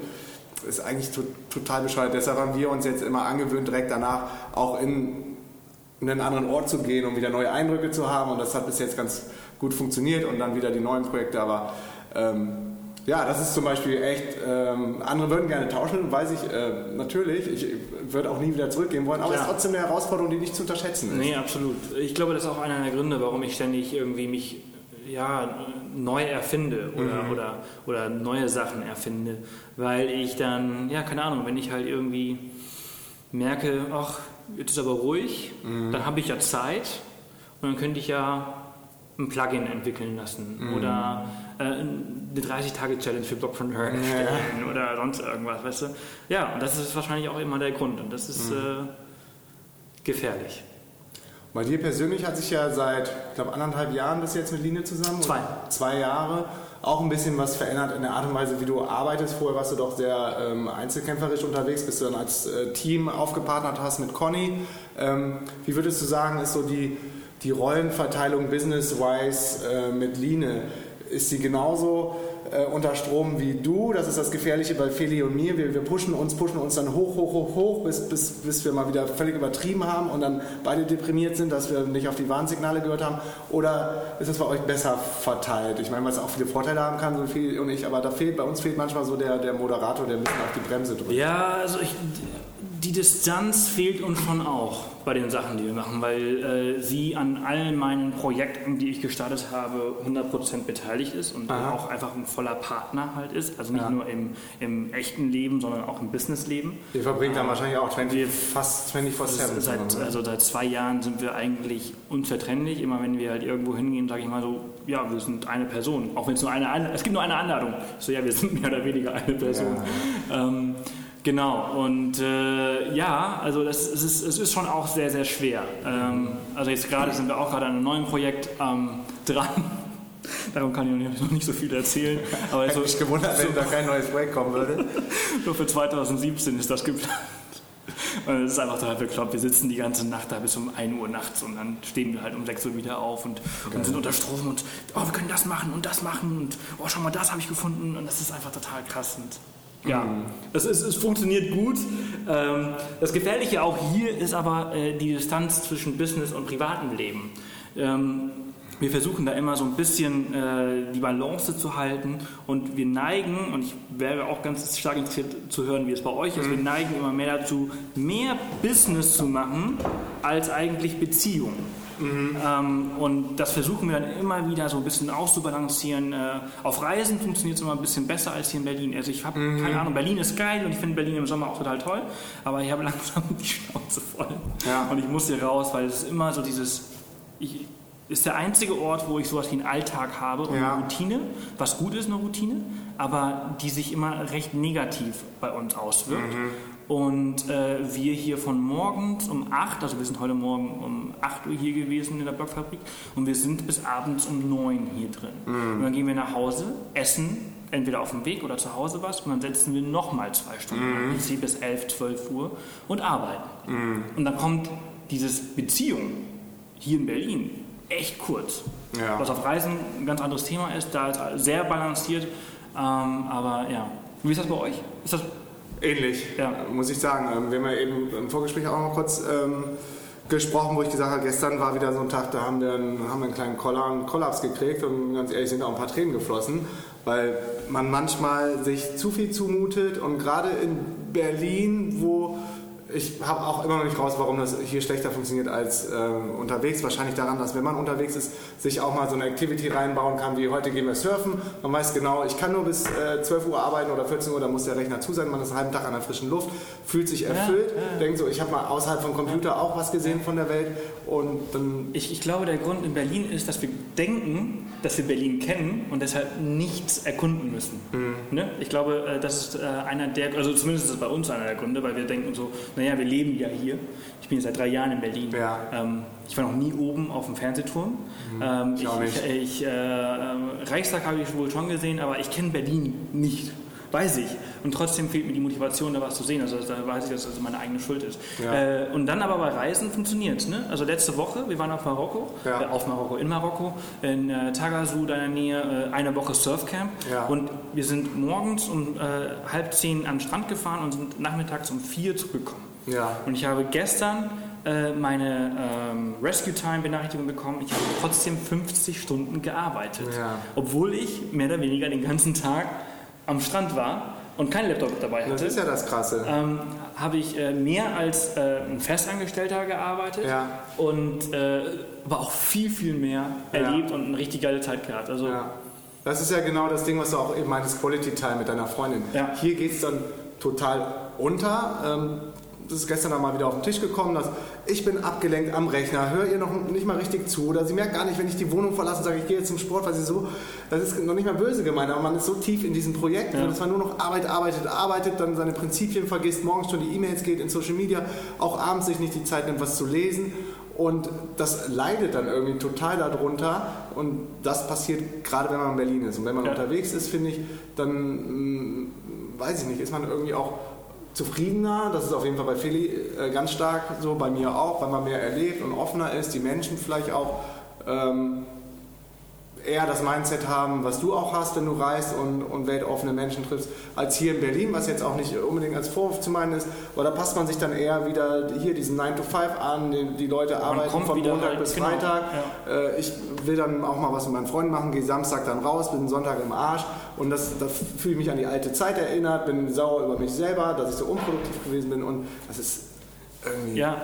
A: ist eigentlich total bescheuert. Deshalb haben wir uns jetzt immer angewöhnt, direkt danach auch in in einen anderen Ort zu gehen, um wieder neue Eindrücke zu haben. Und das hat bis jetzt ganz gut funktioniert und dann wieder die neuen Projekte. Aber ähm, ja, das ist zum Beispiel echt, ähm, andere würden gerne tauschen, weiß ich äh, natürlich. Ich würde auch nie wieder zurückgehen wollen, aber es ist trotzdem eine Herausforderung, die nicht zu unterschätzen ist.
C: Nee, absolut. Ich glaube, das ist auch einer der Gründe, warum ich ständig irgendwie mich ja, neu erfinde oder, mhm. oder, oder neue Sachen erfinde. Weil ich dann, ja, keine Ahnung, wenn ich halt irgendwie merke, ach, jetzt ist aber ruhig, mhm. dann habe ich ja Zeit und dann könnte ich ja ein Plugin entwickeln lassen mhm. oder äh, eine 30-Tage-Challenge für Blockpreneur erstellen ja. oder sonst irgendwas, weißt du? Ja, und das ist wahrscheinlich auch immer der Grund und das ist mhm. äh, gefährlich.
A: Bei dir persönlich hat sich ja seit, ich glaube, anderthalb Jahren bis jetzt mit Line zusammen?
C: Zwei.
A: Zwei Jahre auch ein bisschen was verändert in der Art und Weise, wie du arbeitest. Vorher warst du doch sehr ähm, einzelkämpferisch unterwegs, bis du dann als äh, Team aufgepartnert hast mit Conny. Ähm, wie würdest du sagen, ist so die, die Rollenverteilung business-wise äh, mit Line? ist sie genauso äh, unter Strom wie du. Das ist das Gefährliche bei Feli und mir. Wir, wir pushen uns, pushen uns dann hoch, hoch, hoch, hoch, bis, bis, bis wir mal wieder völlig übertrieben haben und dann beide deprimiert sind, dass wir nicht auf die Warnsignale gehört haben. Oder ist es bei euch besser verteilt? Ich meine, was auch viele Vorteile haben kann, so viel und ich, aber da fehlt, bei uns fehlt manchmal so der, der Moderator, der ein bisschen auf die Bremse drückt.
C: Ja, also ich, die Distanz fehlt uns schon auch bei den Sachen, die wir machen, weil äh, sie an allen meinen Projekten, die ich gestartet habe, 100% beteiligt ist und
A: Aha.
C: auch einfach ein voller Partner halt ist. Also nicht
A: Ja.
C: nur im, im echten Leben, sondern auch im Businessleben.
A: Ihr verbringt dann wahrscheinlich auch 20,
C: Wir-
A: fast 24-7.
C: Also seit, also seit zwei Jahren sind wir eigentlich unzertrennlich. Immer wenn wir halt irgendwo hingehen, sage ich mal so, ja, wir sind eine Person. Auch wenn es nur eine, es gibt nur eine Anladung. So, ja, wir sind mehr oder weniger eine Person. Ähm, genau, und äh, ja, also das, es, ist, es ist schon auch sehr, sehr schwer. Ähm, also jetzt gerade sind wir auch gerade an einem neuen Projekt ähm, dran. Darum kann ich noch nicht so viel erzählen. Aber
A: Hätte
C: so,
A: mich gewundert, wenn da kein neues Projekt kommen würde.
C: nur für 2017 ist das geplant. Und es ist einfach total bekloppt. Wir sitzen die ganze Nacht da bis um 1 Uhr nachts und dann stehen wir halt um 6 Uhr wieder auf und, und sind unter Strom und oh, wir können das machen und das machen und oh, schau mal, das habe ich gefunden und das ist einfach total krass. Und ja, es, ist, es funktioniert gut. Ähm, das Gefährliche auch hier ist aber äh, die Distanz zwischen Business und privatem Leben. Ähm, wir versuchen da immer so ein bisschen äh, die Balance zu halten und wir neigen, und ich wäre auch ganz stark interessiert zu hören, wie es bei euch ist, wir neigen immer mehr dazu, mehr Business zu machen als eigentlich Beziehung. Ähm, und das versuchen wir dann immer wieder so ein bisschen auszubalancieren. Äh, auf Reisen funktioniert es immer ein bisschen besser als hier in Berlin. Also ich habe keine Ahnung, Berlin ist geil und ich finde Berlin im Sommer auch total toll, aber ich habe langsam die Schnauze voll.
A: Ja.
C: Und ich muss hier raus, weil es ist immer so dieses, ich, ist der einzige Ort, wo ich sowas wie einen Alltag habe und
A: Ja.
C: eine Routine, was gut ist, eine Routine, aber die sich immer recht negativ bei uns auswirkt. Und äh, wir hier von morgens um 8, also wir sind heute Morgen um 8 Uhr hier gewesen in der Blockfabrik und wir sind bis abends um 9 hier drin. Und dann gehen wir nach Hause, essen, entweder auf dem Weg oder zu Hause was und dann setzen wir nochmal zwei Stunden am PC bis 11, 12 Uhr und arbeiten. Und dann kommt dieses Beziehung hier in Berlin echt kurz.
A: Ja.
C: Was auf Reisen ein ganz anderes Thema ist, da ist sehr balanciert. Ähm, aber ja, wie ist das bei euch? Ist das
A: Ähnlich,
C: Ja.
A: muss ich sagen. Ähm, Wir haben ja eben im Vorgespräch auch noch kurz ähm, gesprochen, wo ich gesagt habe, gestern war wieder so ein Tag, da haben wir einen, haben einen kleinen Koller, einen Kollaps gekriegt und ganz ehrlich sind auch ein paar Tränen geflossen, weil man manchmal sich zu viel zumutet und gerade in Berlin, wo ich habe auch immer noch nicht raus, warum das hier schlechter funktioniert als äh, unterwegs. Wahrscheinlich daran, dass wenn man unterwegs ist, sich auch mal so eine Activity reinbauen kann, wie heute gehen wir surfen. Man weiß genau, ich kann nur bis äh, 12 Uhr arbeiten oder 14 Uhr, da muss der Rechner zu sein. Man ist einen halben Tag an der frischen Luft, fühlt sich erfüllt, denkt so, ich habe mal außerhalb vom Computer auch was gesehen von der Welt und dann
C: ich, ich glaube, der Grund in Berlin ist, dass wir denken, dass wir Berlin kennen und deshalb nichts erkunden müssen. Ne? Ich glaube, äh, das ist äh, einer der, also zumindest ist es bei uns einer der Gründe, weil wir denken so, naja, wir leben ja hier. Ich bin jetzt seit drei Jahren in Berlin.
A: Ja.
C: Ähm, ich war noch nie oben auf dem Fernsehturm. Ähm,
A: ich
C: ich, ich, äh, ähm, Reichstag habe ich wohl schon gesehen, aber ich kenne Berlin nicht. Weiß ich. Und trotzdem fehlt mir die Motivation, da was zu sehen. Also da weiß ich, dass das meine eigene Schuld ist.
A: Ja.
C: Äh, und dann aber bei Reisen funktioniert ne? Also letzte Woche, wir waren auf Marokko,
A: Ja.
C: äh, auf Marokko, in Marokko, in äh, Tagazu, da in der Nähe, äh, eine Woche Surfcamp.
A: Ja.
C: Und wir sind morgens um äh, halb zehn an den Strand gefahren und sind nachmittags um vier zurückgekommen. Und ich habe gestern äh, meine ähm, Rescue Time Benachrichtigung bekommen. Ich habe trotzdem 50 Stunden gearbeitet,
A: Ja.
C: obwohl ich mehr oder weniger den ganzen Tag am Strand war und keinen Laptop dabei
A: Das
C: hatte.
A: ist ja das Krasse.
C: ähm, habe ich äh, mehr als äh, ein Festangestellter gearbeitet
A: Ja.
C: und äh, aber auch viel, viel mehr erlebt und eine richtig geile Zeit gehabt. Also
A: Ja. Das ist ja genau das Ding, was du auch eben meintest, Quality Time mit deiner Freundin.
C: Ja.
A: Hier geht es dann total unter. Ähm, das ist gestern mal wieder auf den Tisch gekommen, dass ich bin abgelenkt am Rechner, höre ihr noch nicht mal richtig zu oder sie merkt gar nicht, wenn ich die Wohnung verlasse und sage, ich gehe jetzt zum Sport, weil sie so, das ist noch nicht mal böse gemeint, aber man ist so tief in diesem Projekt,
C: Ja.
A: dass man nur noch arbeitet, arbeitet, arbeitet, dann seine Prinzipien vergisst, morgens schon die E-Mails geht in Social Media, auch abends sich nicht die Zeit nimmt, was zu lesen und das leidet dann irgendwie total darunter und das passiert gerade, wenn man in Berlin ist und wenn man
C: Ja.
A: unterwegs ist, finde ich, dann mh, weiß ich nicht, ist man irgendwie auch zufriedener. Das ist auf jeden Fall bei Philly äh, ganz stark so, bei mir auch, weil man mehr erlebt und offener ist, die Menschen vielleicht auch ähm, eher das Mindset haben, was du auch hast, wenn du reist und, und weltoffene Menschen triffst, als hier in Berlin, was jetzt auch nicht unbedingt als Vorwurf zu meinen ist, aber da passt man sich dann eher wieder hier diesen 9 to 5 an, die, die Leute arbeiten von Montag halt, bis genau, Freitag. Ja. Äh, ich will dann auch mal was mit meinen Freunden machen, gehe Samstag dann raus, bin Sonntag im Arsch und das, da fühle ich mich an die alte Zeit erinnert, bin sauer über mich selber, dass ich so unproduktiv gewesen bin und das ist irgendwie...
C: Ja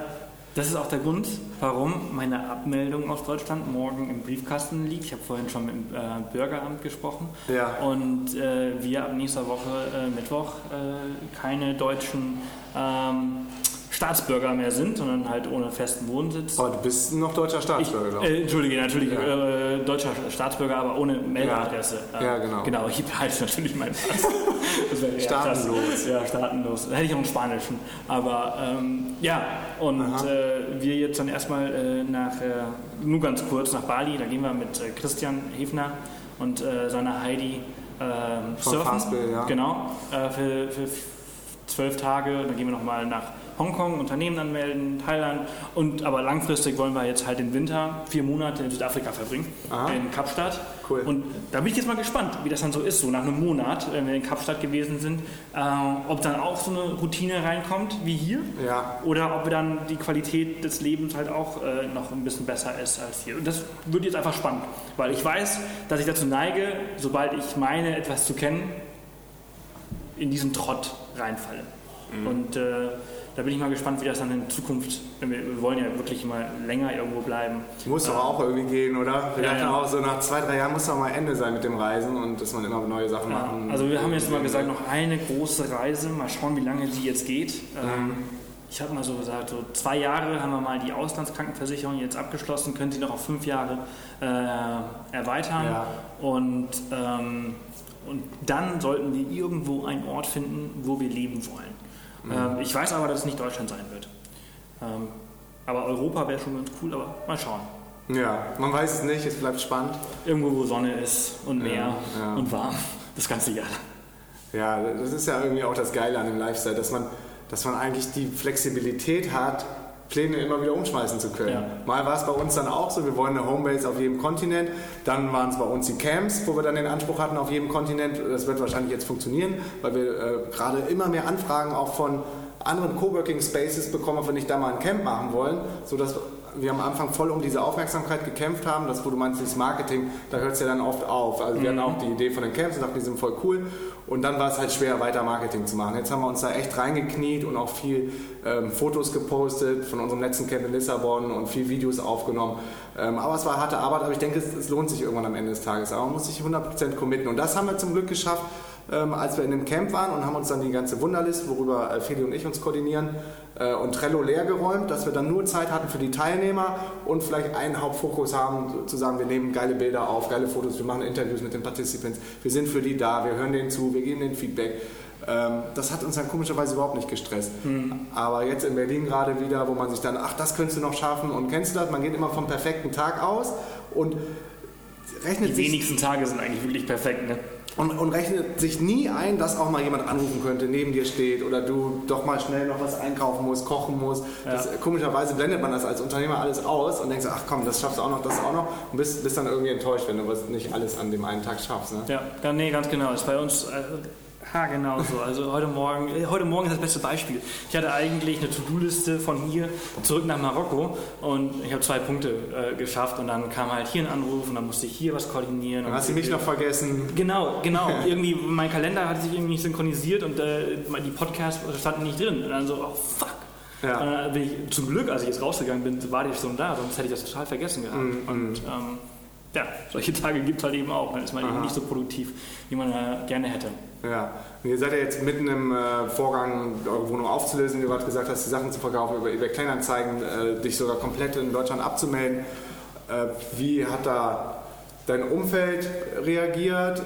C: das ist auch der Grund, warum meine Abmeldung aus Deutschland morgen im Briefkasten liegt. Ich habe vorhin schon mit dem äh, Bürgeramt gesprochen. Ja. Und äh, wir ab nächster Woche äh, Mittwoch äh, keine deutschen ähm, Staatsbürger mehr sind, sondern halt ohne festen Wohnsitz.
A: Aber du bist noch deutscher Staatsbürger,
C: ich, äh, Entschuldige, natürlich ja. äh, deutscher Staatsbürger, aber ohne Meldeadresse.
A: Ja, ja genau.
C: Genau, ich behalte natürlich meinen Pass.
A: staatenlos.
C: Ja, staatenlos. Hätte ich auch einen spanischen. Aber ähm, ja, und äh, wir jetzt dann erstmal äh, nach, äh, nur ganz kurz nach Bali, da gehen wir mit äh, Christian Hefner und seiner Heidi
A: ähm, surfen. Fastbill, ja.
C: Genau, für, für zwölf Tage. Dann gehen wir nochmal nach Hongkong, Unternehmen anmelden, Thailand. Und aber langfristig wollen wir jetzt halt den Winter vier Monate in Südafrika verbringen, Aha. in Kapstadt. Cool. Und da bin ich jetzt mal gespannt, wie das dann so ist, so nach einem Monat, wenn wir in Kapstadt gewesen sind, äh, ob dann auch so eine Routine reinkommt wie hier.
A: Ja.
C: Oder ob dann die Qualität des Lebens halt auch äh, noch ein bisschen besser ist als hier. Und das wird jetzt einfach spannend, weil ich weiß, dass ich dazu neige, sobald ich meine, etwas zu kennen, in diesen Trott reinfalle. Mhm. Und äh, da bin ich mal gespannt, wie das dann in Zukunft, wir, wollen ja wirklich mal länger irgendwo bleiben.
A: Muss doch äh, auch irgendwie gehen, oder? Wir ja, dachten ja. auch so, nach zwei, drei Jahren muss doch mal Ende sein mit dem Reisen und dass man immer neue Sachen ja, machen.
C: Also wir haben jetzt mal gesagt, noch eine große Reise, mal schauen, wie lange die jetzt geht. Ähm, mhm. ich habe mal so gesagt, so zwei Jahre haben wir mal die Auslandskrankenversicherung jetzt abgeschlossen, können sie noch auf fünf Jahre äh, erweitern. Ja. Und, ähm, und dann sollten wir irgendwo einen Ort finden, wo wir leben wollen. Mhm. Ich weiß aber, dass es nicht Deutschland sein wird. Ähm, aber Europa wäre schon ganz cool, aber mal schauen.
A: Ja, man weiß es nicht, es bleibt spannend.
C: Irgendwo, wo Sonne ist und Meer ja, ja. und warm, das ganze Jahr.
A: Ja, das ist ja irgendwie auch das Geile an dem Lifestyle, dass man, dass man eigentlich die Flexibilität hat, Pläne immer wieder umschmeißen zu können. Ja. Mal war es bei uns dann auch so, wir wollen eine Homebase auf jedem Kontinent. Dann waren es bei uns die Camps, wo wir dann den Anspruch hatten auf jedem Kontinent. Das wird wahrscheinlich jetzt funktionieren, weil wir äh, gerade immer mehr Anfragen auch von anderen Coworking Spaces bekommen, ob wir nicht da mal ein Camp machen wollen, sodass wir am Anfang voll um diese Aufmerksamkeit gekämpft haben. Das, wo du meinst, das Marketing, da hört es ja dann oft auf. Also wir mhm. hatten auch die Idee von den Camps und dachten, die sind voll cool. Und dann war es halt schwer, weiter Marketing zu machen. Jetzt haben wir uns da echt reingekniet und auch viel ähm, Fotos gepostet von unserem letzten Camp in Lissabon und viel Videos aufgenommen. Ähm, aber es war harte Arbeit, aber ich denke, es, es, lohnt sich irgendwann am Ende des Tages. Aber man muss sich 100% committen. Und das haben wir zum Glück geschafft ähm, als wir in dem Camp waren und haben uns dann die ganze Wunderlist, worüber äh, Feli und ich uns koordinieren, äh, und Trello leer geräumt, dass wir dann nur Zeit hatten für die Teilnehmer und vielleicht einen Hauptfokus haben, zu sagen, wir nehmen geile Bilder auf, geile Fotos, wir machen Interviews mit den Participants, wir sind für die da, wir hören denen zu, wir geben denen Feedback. Ähm, das hat uns dann komischerweise überhaupt nicht gestresst. Mhm. Aber jetzt in Berlin gerade wieder, wo man sich dann, ach, das könntest du noch schaffen und kennst du das? Man geht immer vom perfekten Tag aus und rechnet
C: Die wenigsten Tage sind eigentlich wirklich perfekt, ne?
A: Und, und, rechnet sich nie ein, dass auch mal jemand anrufen könnte, neben dir steht oder du doch mal schnell noch was einkaufen musst, kochen musst. Ja. Das, komischerweise blendet man das als Unternehmer alles aus und denkt ach komm, das schaffst du auch noch, das auch noch und bist, bist dann irgendwie enttäuscht, wenn du was nicht alles an dem einen Tag schaffst. Ne?
C: Ja, nee, ganz genau. Das ist bei uns äh, Ha, genau so. Also heute Morgen, äh, heute Morgen ist das beste Beispiel. Ich hatte eigentlich eine To-Do-Liste von hier zurück nach Marokko und ich habe zwei Punkte äh, geschafft und dann kam halt hier ein Anruf und dann musste ich hier was koordinieren.
A: Dann hast du mich noch vergessen.
C: Genau, genau. irgendwie mein Kalender hat sich irgendwie nicht synchronisiert und äh, die Podcasts standen nicht drin. Und dann so, oh fuck. Ja. Und dann bin ich zum Glück, als ich jetzt rausgegangen bin, war die schon da, sonst hätte ich das total vergessen gehabt. Mm, und ähm, ja, solche Tage gibt es halt eben auch. Dann ist man Aha. eben nicht so produktiv, wie man äh, gerne hätte.
A: Ja, und ihr seid ja jetzt mitten im äh, Vorgang, eure Wohnung aufzulösen. Du gerade gesagt hast, die Sachen zu verkaufen über eBay Kleinanzeigen, äh, dich sogar komplett in Deutschland abzumelden. Äh, wie hat da dein Umfeld reagiert?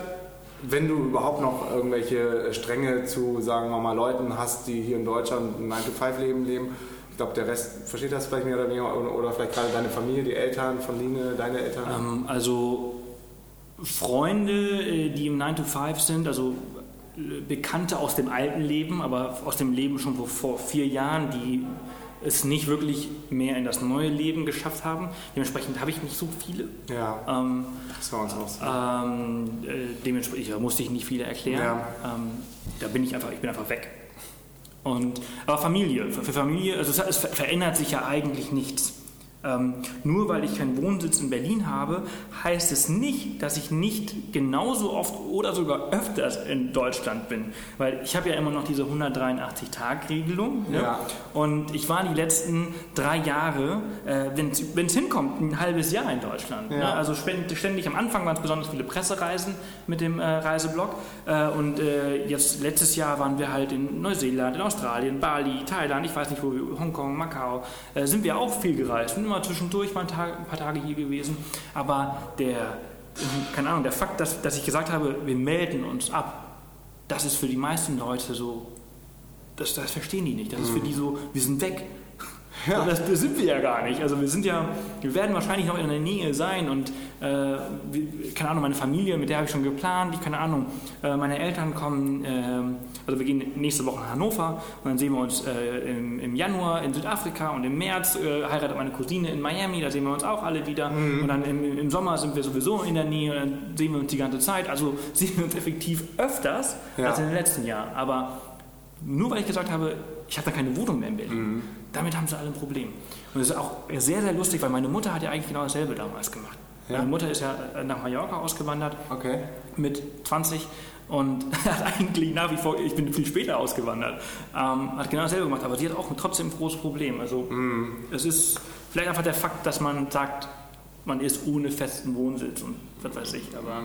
A: Wenn du überhaupt noch irgendwelche Stränge zu, sagen wir mal, Leuten hast, die hier in Deutschland ein 9-to-5-Leben leben, ich glaube, der Rest versteht das vielleicht mehr oder weniger, oder, oder vielleicht gerade deine Familie, die Eltern von Line, deine Eltern?
C: Ähm, also Freunde, äh, die im 9 to 5 sind, also Bekannte aus dem alten Leben, aber aus dem Leben schon vor vier Jahren, die es nicht wirklich mehr in das neue Leben geschafft haben. Dementsprechend habe ich nicht so viele.
A: Ja,
C: Ähm,
A: das war uns auch so.
C: ähm, äh, dementsprechend musste ich nicht viele erklären.
A: Ja.
C: Ähm, da bin ich einfach, ich bin einfach weg. Und, aber Familie, für, Familie, also es, es ver- verändert sich ja eigentlich nichts. Ähm, nur weil ich keinen Wohnsitz in Berlin habe, heißt es nicht, dass ich nicht genauso oft oder sogar öfters in Deutschland bin. Weil ich habe ja immer noch diese 183-Tag-Regelung. Ne?
A: Ja.
C: Und ich war die letzten drei Jahre, äh, wenn es hinkommt, ein halbes Jahr in Deutschland.
A: Ja.
C: Ne? Also ständig am Anfang waren es besonders viele Pressereisen mit dem äh, Reiseblog. Äh, und äh, jetzt letztes Jahr waren wir halt in Neuseeland, in Australien, Bali, Thailand, ich weiß nicht wo, Hongkong, Macau. Äh, sind wir auch viel gereist. Sind immer zwischendurch mal ein, Tag, ein paar Tage hier gewesen. Aber der, keine Ahnung, der Fakt, dass, dass ich gesagt habe, wir melden uns ab, das ist für die meisten Leute so, das, das verstehen die nicht. Das ist für die so, wir sind weg.
A: Ja.
C: Das, das sind wir ja gar nicht. Also wir sind ja, wir werden wahrscheinlich noch in der Nähe sein und äh, keine Ahnung, meine Familie, mit der habe ich schon geplant, ich keine Ahnung, äh, meine Eltern kommen, ähm, also wir gehen nächste Woche nach Hannover und dann sehen wir uns äh, im, im Januar in Südafrika und im März äh, heiratet meine Cousine in Miami, da sehen wir uns auch alle wieder und dann im, im Sommer sind wir sowieso in der Nähe und dann sehen wir uns die ganze Zeit, also sehen wir uns effektiv öfters
A: Ja.
C: als in den letzten Jahren, aber nur weil ich gesagt habe, ich habe da keine Wohnung mehr in Berlin.
A: Mhm.
C: Damit haben sie alle ein Problem. Und das ist auch sehr, sehr lustig, weil meine Mutter hat ja eigentlich genau dasselbe damals gemacht.
A: Ja.
C: Meine Mutter ist ja äh, nach Mallorca ausgewandert
A: Okay.
C: mit 20 und hat eigentlich nach wie vor, ich bin viel später ausgewandert, ähm, hat genau dasselbe gemacht, aber sie hat auch trotzdem ein großes Problem. Also es ist vielleicht einfach der Fakt, dass man sagt, man ist ohne festen Wohnsitz und was weiß ich. Aber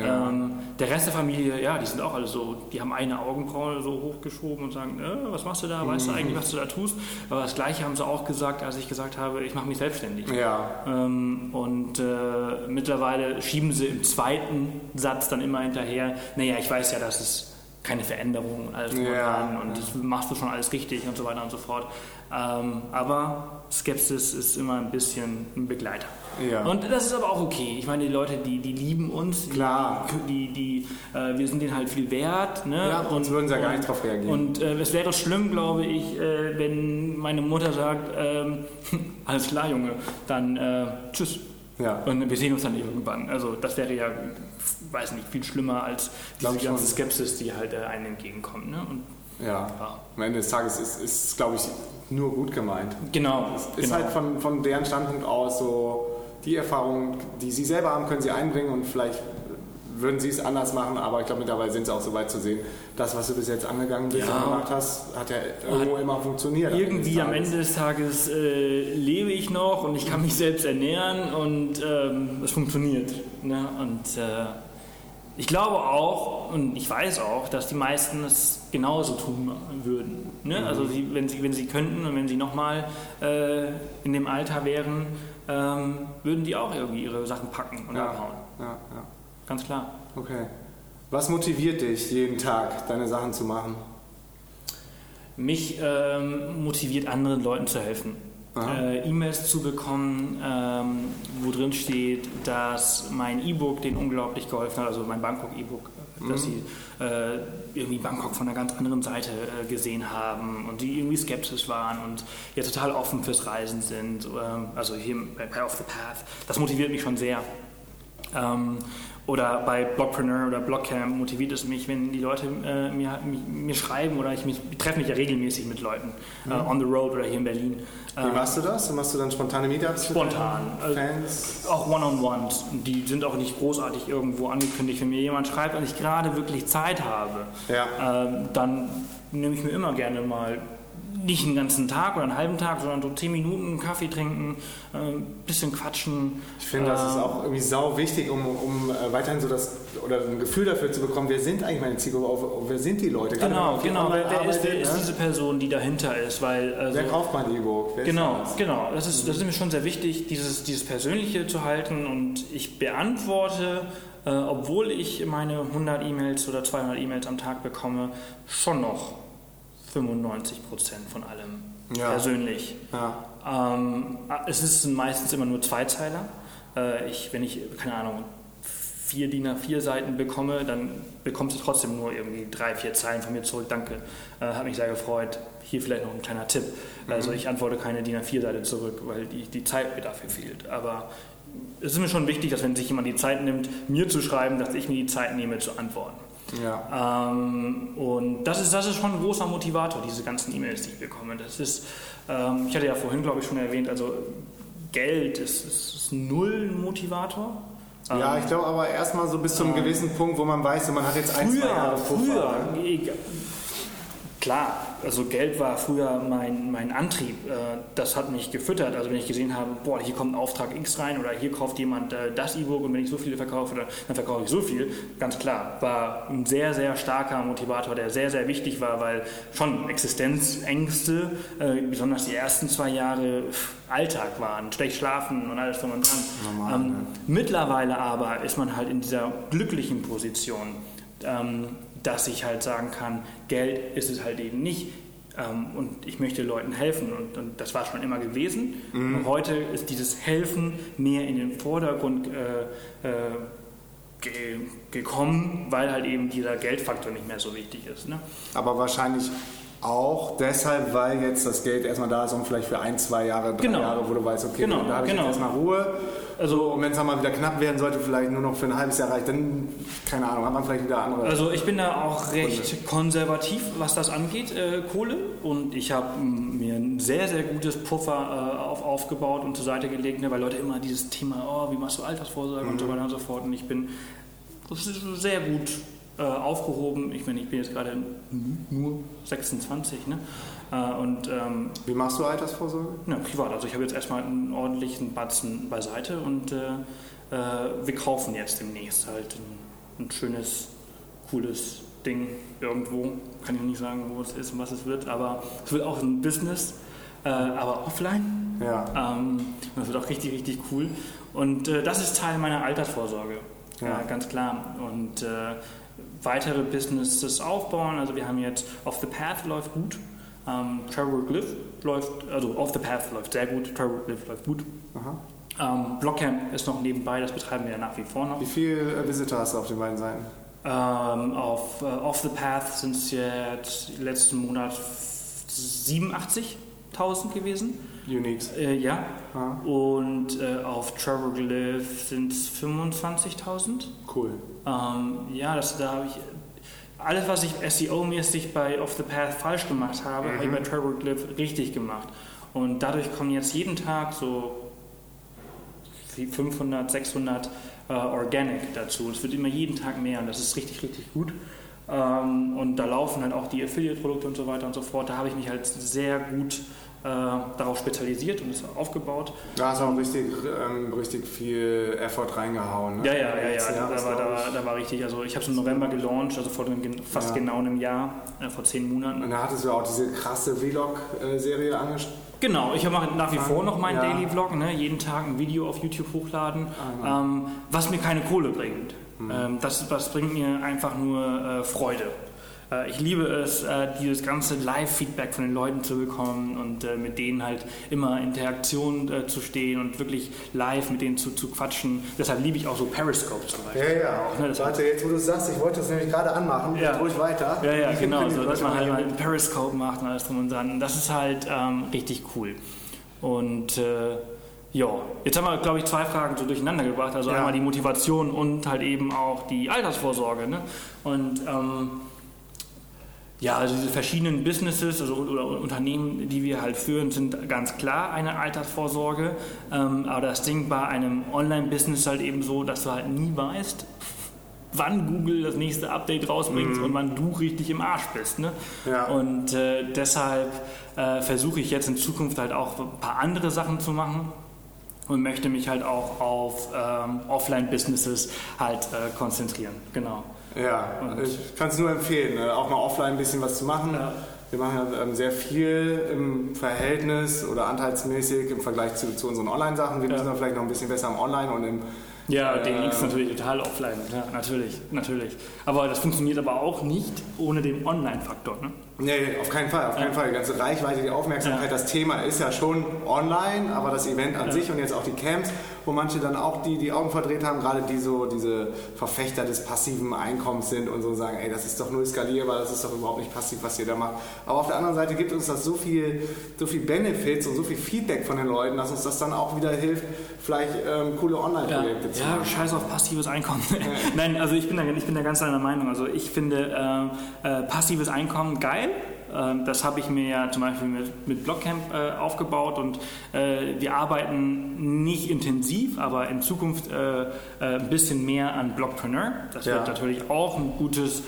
A: Ja.
C: ähm, der Rest der Familie, ja, die sind auch alle so, die haben eine Augenbraue so hochgeschoben und sagen, äh, was machst du da, weißt du eigentlich, was du da tust? Aber das Gleiche haben sie auch gesagt, als ich gesagt habe, ich mache mich selbstständig.
A: Ja.
C: Ähm, und äh, mittlerweile schieben sie im zweiten Satz dann immer hinterher, naja, ich weiß ja, dass es keine Veränderung und alles und
A: Ja,
C: dran und das machst du schon alles richtig und so weiter und so fort. Ähm, aber Skepsis ist immer ein bisschen ein Begleiter.
A: Ja.
C: Und das ist aber auch okay. Ich meine, die Leute, die, die lieben uns, die-
A: Klar.
C: die, die, äh, wir sind denen halt viel wert. Ne?
A: Ja, sonst würden sie ja gar nicht drauf reagieren.
C: Und äh, es wäre schlimm, glaube ich, äh, wenn meine Mutter sagt, ähm, alles klar, Junge, dann äh, tschüss.
A: Ja.
C: Und wir sehen uns dann irgendwann. Also das wäre ja, weiß nicht, viel schlimmer als diese
A: schon.
C: ganze Skepsis, die halt äh, einem entgegenkommt. Ne? Und,
A: Ja.
C: ja.
A: Am Ende des Tages ist es, glaube ich, nur gut gemeint.
C: Genau.
A: Ist
C: genau.
A: halt von, von deren Standpunkt aus so, die Erfahrung, die sie selber haben, können sie einbringen und vielleicht würden sie es anders machen, aber ich glaube mittlerweile sind sie auch so weit zu sehen, das, was du bis jetzt angegangen bist
C: Ja.
A: und gemacht hast, hat ja irgendwo immer funktioniert.
C: Irgendwie am
A: Tages.
C: Ende des Tages äh, lebe ich noch und ich kann mich selbst ernähren und ähm, es funktioniert. Ne? Und äh, ich glaube auch und ich weiß auch, dass die meisten es genauso tun würden. Ne? Also sie, wenn, sie, wenn sie könnten und wenn sie nochmal äh, in dem Alter wären, ähm, würden die auch irgendwie ihre Sachen packen und
A: Ja.
C: abhauen.
A: Ja, ja.
C: Ganz klar.
A: Okay. Was motiviert dich, jeden Tag deine Sachen zu machen?
C: Mich ähm, motiviert, anderen Leuten zu helfen. Äh, E-Mails zu bekommen, ähm, wo drin steht, dass mein E-Book denen unglaublich geholfen hat, also mein Bangkok-E-Book, dass sie äh, irgendwie Bangkok von einer ganz anderen Seite äh, gesehen haben und die irgendwie skeptisch waren und jetzt total offen fürs Reisen sind. Ähm, also hier bei Off the Path. Das motiviert mich schon sehr. Ähm, oder bei Blogpreneur oder Blogcamp motiviert es mich, wenn die Leute äh, mir, mir, schreiben oder ich, mich, ich treffe mich ja regelmäßig mit Leuten äh, on the road oder hier in Berlin.
A: Wie
C: Äh,
A: machst du das? Machst du dann spontane Meetups?
C: Spontan. Also-
A: Fans?
C: auch One-on-Ones. Die sind auch nicht großartig irgendwo angekündigt. Wenn mir jemand schreibt und ich gerade wirklich Zeit habe,
A: Ja.
C: ähm, dann nehme ich mir immer gerne mal nicht einen ganzen Tag oder einen halben Tag, sondern so zehn Minuten Kaffee trinken, ein bisschen quatschen.
A: Ich finde, das ist
C: Ähm,
A: auch irgendwie sau wichtig, um, um äh, weiterhin so das oder ein Gefühl dafür zu bekommen, wer sind eigentlich meine Zielgruppe, wer sind die Leute?
C: Genau, genau. Wer, ist, wer ist diese Person, die dahinter ist? Weil, also,
A: Wer kauft mein E-Book?
C: Genau,
A: das?
C: genau. Das ist, das ist mir schon sehr wichtig, dieses, dieses Persönliche zu halten. Und ich beantworte, äh, obwohl ich meine 100 E-Mails oder 200 E-Mails am Tag bekomme, schon noch 95 Prozent von allem
A: Ja.
C: persönlich.
A: Ja.
C: Ähm, es ist meistens immer nur Zweizeiler. Äh, ich, wenn ich, keine Ahnung, vier DIN A4 Seiten bekomme, dann bekommst du trotzdem nur irgendwie drei, vier Zeilen von mir zurück. Danke, äh, hat mich sehr gefreut. Hier vielleicht noch ein kleiner Tipp.
A: Mhm.
C: Also ich antworte keine DIN A4 Seite zurück, weil die, die Zeit mir dafür fehlt. Aber es ist mir schon wichtig, dass wenn sich jemand die Zeit nimmt, mir zu schreiben, dass ich mir die Zeit nehme zu antworten.
A: Ja.
C: Ähm, und das ist, das ist schon ein großer Motivator, diese ganzen E-Mails, die ich bekomme. Das ist, ähm, ich hatte ja vorhin, glaube ich, schon erwähnt, also Geld ist, ist, ist null ein Motivator.
A: Ja, ich glaube aber erstmal so bis zu einem gewissen Punkt, wo man weiß, man hat jetzt ein, zwei Jahre
C: Früher,
A: Puffer.
C: früher, egal. Klar, also Geld war früher mein, mein Antrieb. Äh, Das hat mich gefüttert. Also wenn ich gesehen habe, boah, hier kommt ein Auftrag X rein oder hier kauft jemand äh, das E-Book und wenn ich so viele verkaufe, dann- dann verkaufe ich so viel. Ganz klar, war ein sehr, sehr starker Motivator, der sehr, sehr wichtig war, weil schon Existenzängste, äh, besonders die ersten zwei Jahre Alltag waren, schlecht schlafen und alles drum und dran.
A: Normal,
C: ähm,
A: ne?
C: Mittlerweile aber ist man halt in dieser glücklichen Position, ähm, dass ich halt sagen kann, Geld ist es halt eben nicht. Ähm, und ich möchte Leuten helfen und, und das war schon immer gewesen. Und heute ist dieses Helfen mehr in den Vordergrund äh, äh, ge gekommen, weil halt eben dieser Geldfaktor nicht mehr so wichtig ist. Ne?
A: Aber wahrscheinlich auch deshalb, weil jetzt das Geld erstmal da ist und vielleicht für ein, zwei Jahre, drei
C: Genau.
A: Jahre, wo du weißt, okay,
C: Genau,
A: da habe ich
C: genau.
A: jetzt erstmal Ruhe.
C: Also-
A: und wenn es dann mal wieder knapp werden sollte, vielleicht nur noch für ein halbes Jahr reicht, dann, keine Ahnung, hat man vielleicht wieder andere.
C: Also ich bin da auch recht konservativ, was das angeht, äh, Kohle. Und ich habe mir ein sehr, sehr gutes Puffer äh, auf, aufgebaut und zur Seite gelegt, ne, weil Leute immer dieses Thema, oh, wie machst du Altersvorsorge und so weiter und so fort. Und ich bin das ist sehr gut äh, aufgehoben. Ich meine, ich bin jetzt gerade nur 26, ne? Äh, und ähm,
A: Wie machst du Altersvorsorge?
C: ja, privat. Also ich habe jetzt erstmal einen ordentlichen Batzen beiseite und äh, äh, wir kaufen jetzt demnächst halt ein, ein schönes, cooles Ding irgendwo. Kann ich noch nicht sagen, wo es ist und was es wird, aber es wird auch ein Business, äh, aber offline.
A: Ja.
C: Ähm, das wird auch richtig, richtig cool. Und äh, das ist Teil meiner Altersvorsorge.
A: Ja.
C: Ja, ganz klar. Und äh, weitere Businesses aufbauen. Also wir haben jetzt Off the Path läuft gut. Ähm, Trevor Glyph läuft, also Off the Path läuft sehr gut. Trevor Glyph läuft gut.
A: Aha.
C: Ähm, Blockcamp ist noch nebenbei, das betreiben wir ja nach wie vor noch.
A: Wie viele äh, Visitor hast du auf den beiden Seiten?
C: Ähm, auf äh, Off the Path sind es jetzt letzten Monat 87.000 gewesen.
A: Uniques.
C: Äh, ja.
A: Ah.
C: Und äh, auf Trevor Glyph sind es 25.000.
A: Cool.
C: Ähm, ja, das, da habe ich alles, was ich SEO-mäßig bei Off the Path falsch gemacht habe, habe ich bei Trevor Glyph richtig gemacht. Und dadurch kommen jetzt jeden Tag so wie 500, 600 äh, Organic dazu. Es wird immer jeden Tag mehr und das ist richtig, richtig gut. Ähm, und da laufen halt auch die Affiliate-Produkte und so weiter und so fort. Da habe ich mich halt sehr gut äh, darauf spezialisiert und es aufgebaut.
A: Da hast du auch richtig, ähm, richtig viel Effort reingehauen. Ne?
C: Ja, ja, ja, ja.
A: Letzten
C: Da war, da, war, da war richtig. Also ich habe es im November gelauncht, also vor fast
A: Ja.
C: genau einem Jahr, äh, vor zehn Monaten.
A: Und da hattest du auch diese krasse Vlog-Serie angeschaut.
C: Genau, ich mache nach wie vor noch meinen
A: Ja.
C: Daily Vlog, ne? jeden Tag ein Video auf YouTube hochladen,
A: Ah,
C: ähm, was mir keine Kohle bringt.
A: Hm.
C: Ähm, das, das bringt mir einfach nur äh, Freude. Äh, ich liebe es, äh, dieses ganze Live-Feedback von den Leuten zu bekommen und äh, mit denen halt immer in Interaktion zu stehen und wirklich live mit denen zu, zu quatschen. Deshalb liebe ich auch so Periscope zum Beispiel.
A: Ja, ja.
C: Ne, das
A: Warte, jetzt wo du es sagst, ich wollte das nämlich gerade anmachen.
C: Ja.
A: Ruhig weiter.
C: Ja, ja,
A: Ich
C: genau, so,
A: das
C: dass man halt mal einen Periscope macht und alles drum und dran. Das ist halt ähm, richtig cool. Und äh, ja, jetzt haben wir, glaube ich, zwei Fragen so durcheinander gebracht. Also
A: Ja.
C: einmal die Motivation und halt eben auch die Altersvorsorge. Ne? Und ähm, ja, also diese verschiedenen Businesses also, oder Unternehmen, die wir halt führen, sind ganz klar eine Altersvorsorge. Ähm, aber das Ding bei einem Online-Business halt eben so, dass du halt nie weißt, wann Google das nächste Update rausbringt und wann du richtig im Arsch bist. Ne?
A: Ja.
C: Und äh, deshalb äh, versuche ich jetzt in Zukunft halt auch ein paar andere Sachen zu machen und möchte mich halt auch auf ähm, Offline-Businesses halt äh, konzentrieren. Genau.
A: Ja,
C: Und-
A: ich kann es nur empfehlen, äh, auch mal offline ein bisschen was zu machen.
C: Ja.
A: Wir machen ja ähm, sehr viel im Verhältnis oder anteilsmäßig im Vergleich zu, zu unseren Online-Sachen. Wir
C: Ja.
A: müssen da vielleicht noch ein bisschen besser im Online und im
C: Ja,
A: Äh,
C: den ist natürlich total offline. Ja, natürlich, natürlich. Aber das funktioniert aber auch nicht ohne den Online-Faktor. Ne?
A: Nee, auf keinen Fall, auf keinen Fall. Die ganze Reichweite, die Aufmerksamkeit, das Thema ist ja schon online, aber das Event an sich und jetzt auch die Camps, wo manche dann auch die, die Augen verdreht haben, gerade die so diese Verfechter des passiven Einkommens sind und so sagen, ey, das ist doch null skalierbar, das ist doch überhaupt nicht passiv, was ihr da macht. Aber auf der anderen Seite gibt uns das so viel, so viel Benefits und so viel Feedback von den Leuten, dass uns das dann auch wieder hilft, vielleicht ähm, coole Online-Projekte
C: ja.
A: zu machen.
C: Ja, scheiß auf passives Einkommen. Nein, also ich bin, da, ich bin da ganz deiner Meinung. Also ich finde äh, äh, passives Einkommen geil. Ähm, das habe ich mir ja zum Beispiel mit, mit Blockcamp äh, aufgebaut und äh, wir arbeiten nicht intensiv, aber in Zukunft äh, ein bisschen mehr an Blockpreneur. Das ja. wird natürlich auch ein gutes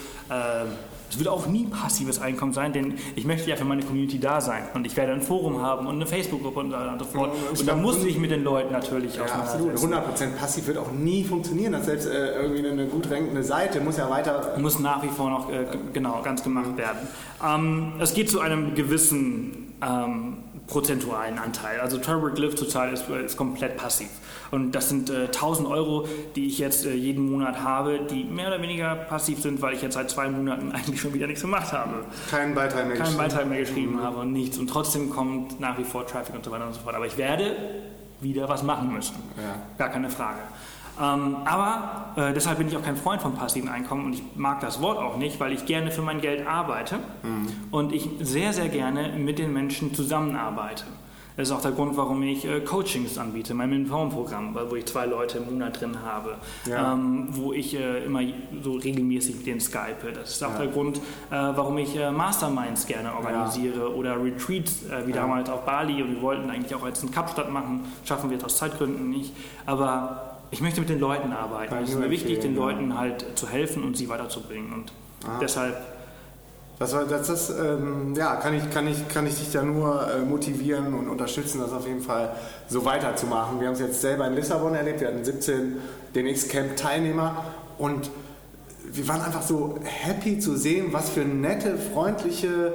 C: es wird auch nie passives Einkommen sein, denn ich möchte ja für meine Community da sein. Und ich werde ein Forum haben und eine Facebook-Gruppe und so fort. Und da muss ich mit den Leuten natürlich
A: ja, absolut. 100% passiv wird auch nie funktionieren. Das selbst äh, irgendwie eine gut rankende Seite muss ja weiter...
C: Muss nach wie vor noch äh, genau ganz gemacht werden. Ähm, es geht zu einem gewissen... Ähm, prozentualen Anteil. Also Turbo Glyph total ist, ist komplett passiv. Und das sind äh, 1000 Euro, die ich jetzt äh, jeden Monat habe, die mehr oder weniger passiv sind, weil ich jetzt seit zwei Monaten eigentlich schon wieder nichts gemacht habe.
A: Keinen Beitrag mehr
C: Keinen. Beitrag mehr geschrieben mhm. habe und nichts. Und trotzdem kommt nach wie vor Traffic und so weiter und so fort. Aber ich werde wieder was machen müssen. Ja. Gar keine Frage. Ähm, aber äh, deshalb bin ich auch kein Freund von passiven Einkommen und ich mag das Wort auch nicht, weil ich gerne für mein Geld arbeite mhm. und ich sehr, sehr gerne mit den Menschen zusammenarbeite. Das ist auch der Grund, warum ich äh, Coachings anbiete, mein Mentorenprogramm, wo ich zwei Leute im Monat drin habe, ja. ähm, wo ich äh, immer so regelmäßig mit denen skype. Das ist auch ja. der Grund, äh, warum ich äh, Masterminds gerne organisiere ja. oder Retreats, äh, wie damals auf Bali. Und wir wollten eigentlich auch jetzt in Kapstadt machen, schaffen wir jetzt aus Zeitgründen nicht. Aber ich möchte mit den Leuten arbeiten. Es ist mir wichtig, den Leuten halt zu helfen und sie weiterzubringen. Und Aha. deshalb.
A: Das, das, das ähm, ja, kann ich, kann, ich, kann ich dich da nur äh, motivieren und unterstützen, das auf jeden Fall so weiterzumachen. Wir haben es jetzt selber in Lissabon erlebt, wir hatten 17 DNX-Camp-Teilnehmer und wir waren einfach so happy zu sehen, was für nette, freundliche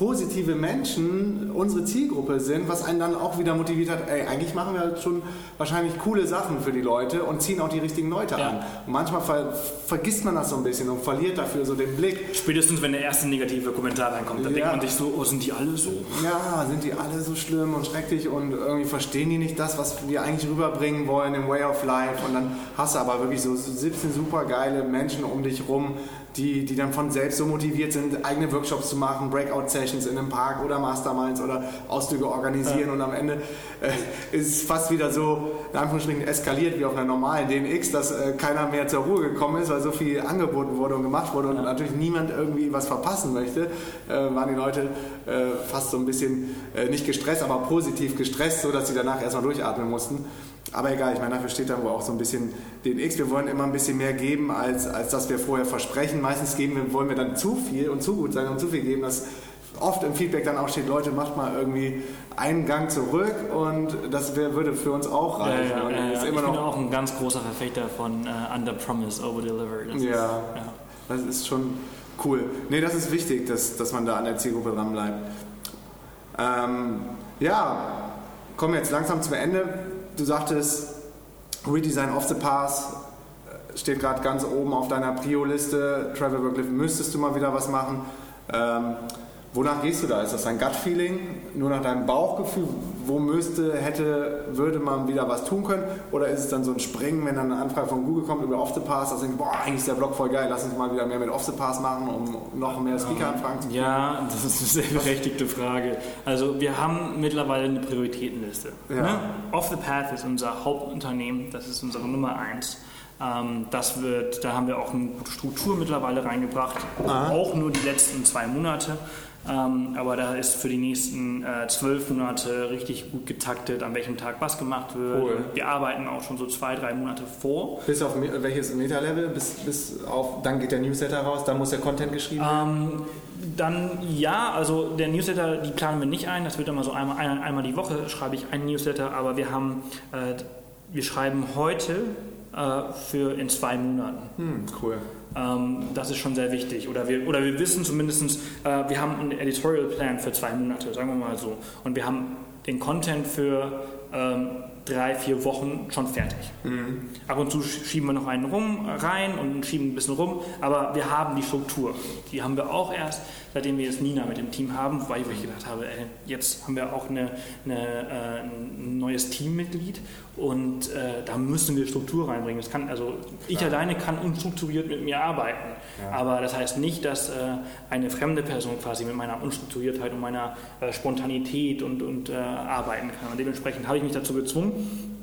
A: positive Menschen unsere Zielgruppe sind, was einen dann auch wieder motiviert hat, ey, eigentlich machen wir halt schon wahrscheinlich coole Sachen für die Leute und ziehen auch die richtigen Leute ja. an. Und manchmal ver vergisst man das so ein bisschen und verliert dafür so den Blick.
C: Spätestens, wenn der erste negative Kommentar reinkommt, dann ja. denkt man sich so, oh, sind die alle so?
A: Ja, sind die alle so schlimm und schrecklich und irgendwie verstehen die nicht das, was wir eigentlich rüberbringen wollen im Way of Life und dann hast du aber wirklich so 17 super geile Menschen um dich rum, die, die dann von selbst so motiviert sind, eigene Workshops zu machen, Breakout-Sessions in einem Park oder Masterminds oder Ausflüge organisieren ja. und am Ende äh, ist es fast wieder so, in Anführungsstrichen, eskaliert wie auf einer normalen DMX, dass äh, keiner mehr zur Ruhe gekommen ist, weil so viel angeboten wurde und gemacht wurde und ja. natürlich niemand irgendwie was verpassen möchte, äh, waren die Leute äh, fast so ein bisschen äh, nicht gestresst, aber positiv gestresst, so dass sie danach erstmal durchatmen mussten. Aber egal, ich meine, dafür steht dann wohl auch so ein bisschen den X. Wir wollen immer ein bisschen mehr geben, als, als das wir vorher versprechen. Meistens geben wir, wollen wir dann zu viel und zu gut sein und zu viel geben, dass oft im Feedback dann auch steht, Leute, macht mal irgendwie einen Gang zurück und das wär, würde für uns auch reichen.
C: Ja, ja, ja, ja. ich bin auch ein ganz großer Verfechter von uh, Under Promise, Over Deliver.
A: Das ja, ist, ja, das ist schon cool. Nee, das ist wichtig, dass, dass man da an der Zielgruppe dran bleibt. Ähm, ja, kommen wir jetzt langsam zum Ende du sagtest, Redesign of the Pass äh, steht gerade ganz oben auf deiner Prio-Liste. Travel Work müsstest du mal wieder was machen. Ähm, wonach gehst du da? Ist das dein Gut-Feeling? Nur nach deinem Bauchgefühl? Wo müsste, hätte, würde man wieder was tun können? Oder ist es dann so ein Springen, wenn dann eine Anfrage von Google kommt über Off the Pass, dass du denkst, boah, eigentlich ist der Blog voll geil, lass uns mal wieder mehr mit Off the Pass machen, um noch mehr Speaker-Anfragen zu
C: kriegen? Ja, das ist eine sehr berechtigte Frage. Also wir haben mittlerweile eine Prioritätenliste. Ja. Ne? Off the Path ist unser Hauptunternehmen, das ist unsere Nummer eins. Ähm, das wird, da haben wir auch eine gute Struktur mittlerweile reingebracht, Aha. auch nur die letzten zwei Monate. Ähm, aber da ist für die nächsten äh, zwölf Monate richtig gut getaktet, an welchem Tag was gemacht wird. Cool. Wir arbeiten auch schon so zwei, drei Monate vor.
A: Bis auf welches Meta-Level? Bis, bis auf, dann geht der Newsletter raus, dann muss der Content geschrieben werden?
C: Ähm, dann ja, also der Newsletter, die planen wir nicht ein. Das wird immer so einmal, einmal die Woche schreibe ich einen Newsletter, aber wir haben, äh, wir schreiben heute äh, für in zwei Monaten.
A: Hm, cool.
C: Ähm, das ist schon sehr wichtig. Oder wir, oder wir wissen zumindest, äh, wir haben einen Editorial Plan für zwei Monate, sagen wir mal so. Und wir haben den Content für ähm, drei, vier Wochen schon fertig. Mhm. Ab und zu schieben wir noch einen rum, rein und schieben ein bisschen rum, aber wir haben die Struktur. Die haben wir auch erst, seitdem wir jetzt Nina mit dem Team haben, weil ich gedacht habe, ey, jetzt haben wir auch eine, eine, äh, ein neues Teammitglied und äh, da müssen wir Struktur reinbringen. Das kann, also ich ja. alleine kann unstrukturiert mit mir arbeiten, ja. aber das heißt nicht, dass äh, eine fremde Person quasi mit meiner Unstrukturiertheit und meiner äh, Spontanität und, und äh, arbeiten kann. Und dementsprechend habe ich mich dazu gezwungen,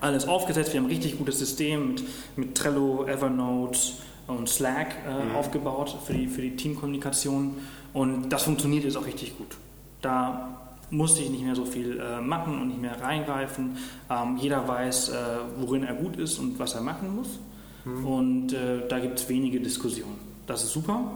C: alles aufgesetzt. Wir haben ein richtig gutes System mit, mit Trello, Evernote und Slack äh, mhm. aufgebaut für die, für die Teamkommunikation. Und das funktioniert jetzt auch richtig gut. Da musste ich nicht mehr so viel äh, machen und nicht mehr reingreifen. Ähm, jeder weiß, äh, worin er gut ist und was er machen muss. Mhm. Und äh, da gibt es wenige Diskussionen. Das ist super.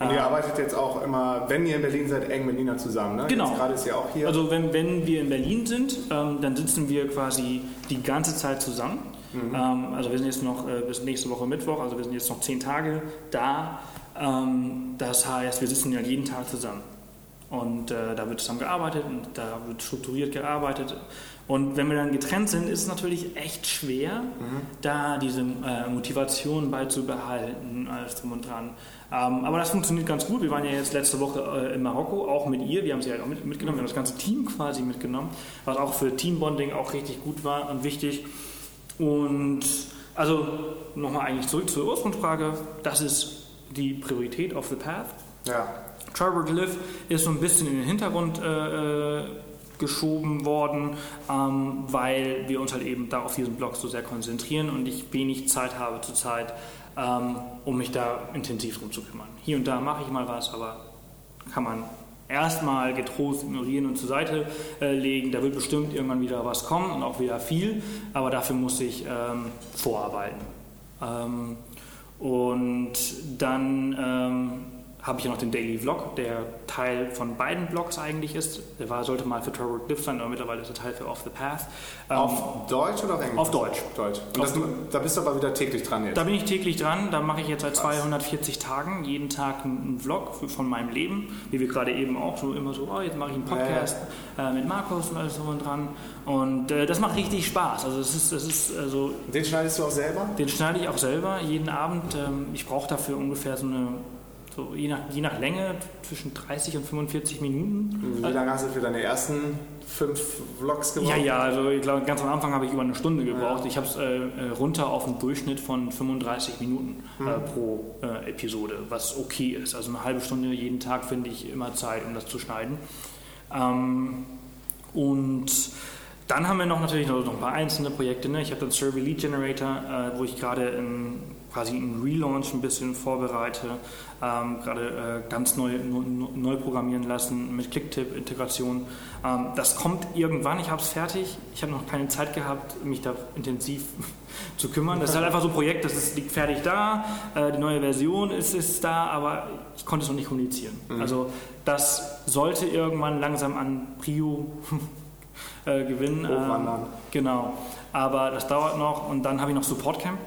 A: Und ihr arbeitet jetzt auch immer, wenn ihr in Berlin seid, eng mit Nina zusammen, ne?
C: Genau.
A: gerade ist ja auch hier.
C: Also wenn, wenn wir in Berlin sind, ähm, dann sitzen wir quasi die ganze Zeit zusammen. Mhm. Ähm, also wir sind jetzt noch äh, bis nächste Woche Mittwoch, also wir sind jetzt noch zehn Tage da. Ähm, das heißt, wir sitzen ja jeden Tag zusammen. Und äh, da wird zusammen gearbeitet und da wird strukturiert gearbeitet. Und wenn wir dann getrennt sind, ist es natürlich echt schwer, mhm. da diese äh, Motivation beizubehalten, alles drum und dran. Ähm, aber das funktioniert ganz gut. Wir waren ja jetzt letzte Woche äh, in Marokko, auch mit ihr. Wir haben sie halt auch mit, mitgenommen. Wir haben das ganze Team quasi mitgenommen, was auch für Teambonding auch richtig gut war und wichtig. Und also nochmal eigentlich zurück zur Ursprungsfrage. Das ist die Priorität of the Path.
A: Ja.
C: Trevor Cliff ist so ein bisschen in den Hintergrund äh, äh, geschoben worden, ähm, weil wir uns halt eben da auf diesen Blog so sehr konzentrieren und ich wenig Zeit habe zurzeit, ähm, um mich da intensiv drum zu kümmern. Hier und da mache ich mal was, aber kann man erstmal getrost ignorieren und zur Seite äh, legen. Da wird bestimmt irgendwann wieder was kommen und auch wieder viel, aber dafür muss ich ähm, vorarbeiten. Ähm, und dann ähm, habe ich ja noch den Daily Vlog, der Teil von beiden Blogs eigentlich ist. Der war, sollte mal für Trevor Cliff sein, aber mittlerweile ist er Teil für Off the Path.
A: Ähm, auf Deutsch oder auf Englisch?
C: Auf Deutsch.
A: Deutsch. Und das, da bist du aber wieder täglich dran jetzt?
C: Da bin ich täglich dran. Da mache ich jetzt seit 240 Tagen jeden Tag einen Vlog von meinem Leben, wie wir gerade eben auch so immer so, oh, jetzt mache ich einen Podcast äh, mit Markus und alles so und dran. Und äh, das macht richtig Spaß. Also es ist, es ist also.
A: Den schneidest du auch selber?
C: Den schneide ich auch selber jeden Abend. Ähm, ich brauche dafür ungefähr so eine so je nach, je nach Länge zwischen 30 und 45 Minuten.
A: Wie lange hast du für deine ersten fünf Vlogs gebraucht?
C: Ja, ja, also ich glaube, ganz am Anfang habe ich über eine Stunde gebraucht. Ja. Ich habe es äh, äh, runter auf einen Durchschnitt von 35 Minuten äh, mhm. pro äh, Episode, was okay ist. Also eine halbe Stunde jeden Tag finde ich immer Zeit, um das zu schneiden. Ähm, und dann haben wir noch natürlich noch, ein paar einzelne Projekte. Ne? Ich habe den Survey Lead Generator, äh, wo ich gerade quasi einen Relaunch ein bisschen vorbereite, ähm, gerade äh, ganz neu, neu programmieren lassen mit Clicktip-Integration. Ähm, das kommt irgendwann, ich habe es fertig. Ich habe noch keine Zeit gehabt, mich da intensiv zu kümmern. Das ist halt einfach so ein Projekt, das ist, liegt fertig da, äh, die neue Version ist, ist da, aber ich konnte es noch nicht kommunizieren. Mhm. Also das sollte irgendwann langsam an Prio äh, gewinnen.
A: Hochwandern.
C: Ähm, genau. Aber das dauert noch und dann habe ich noch Support Camp.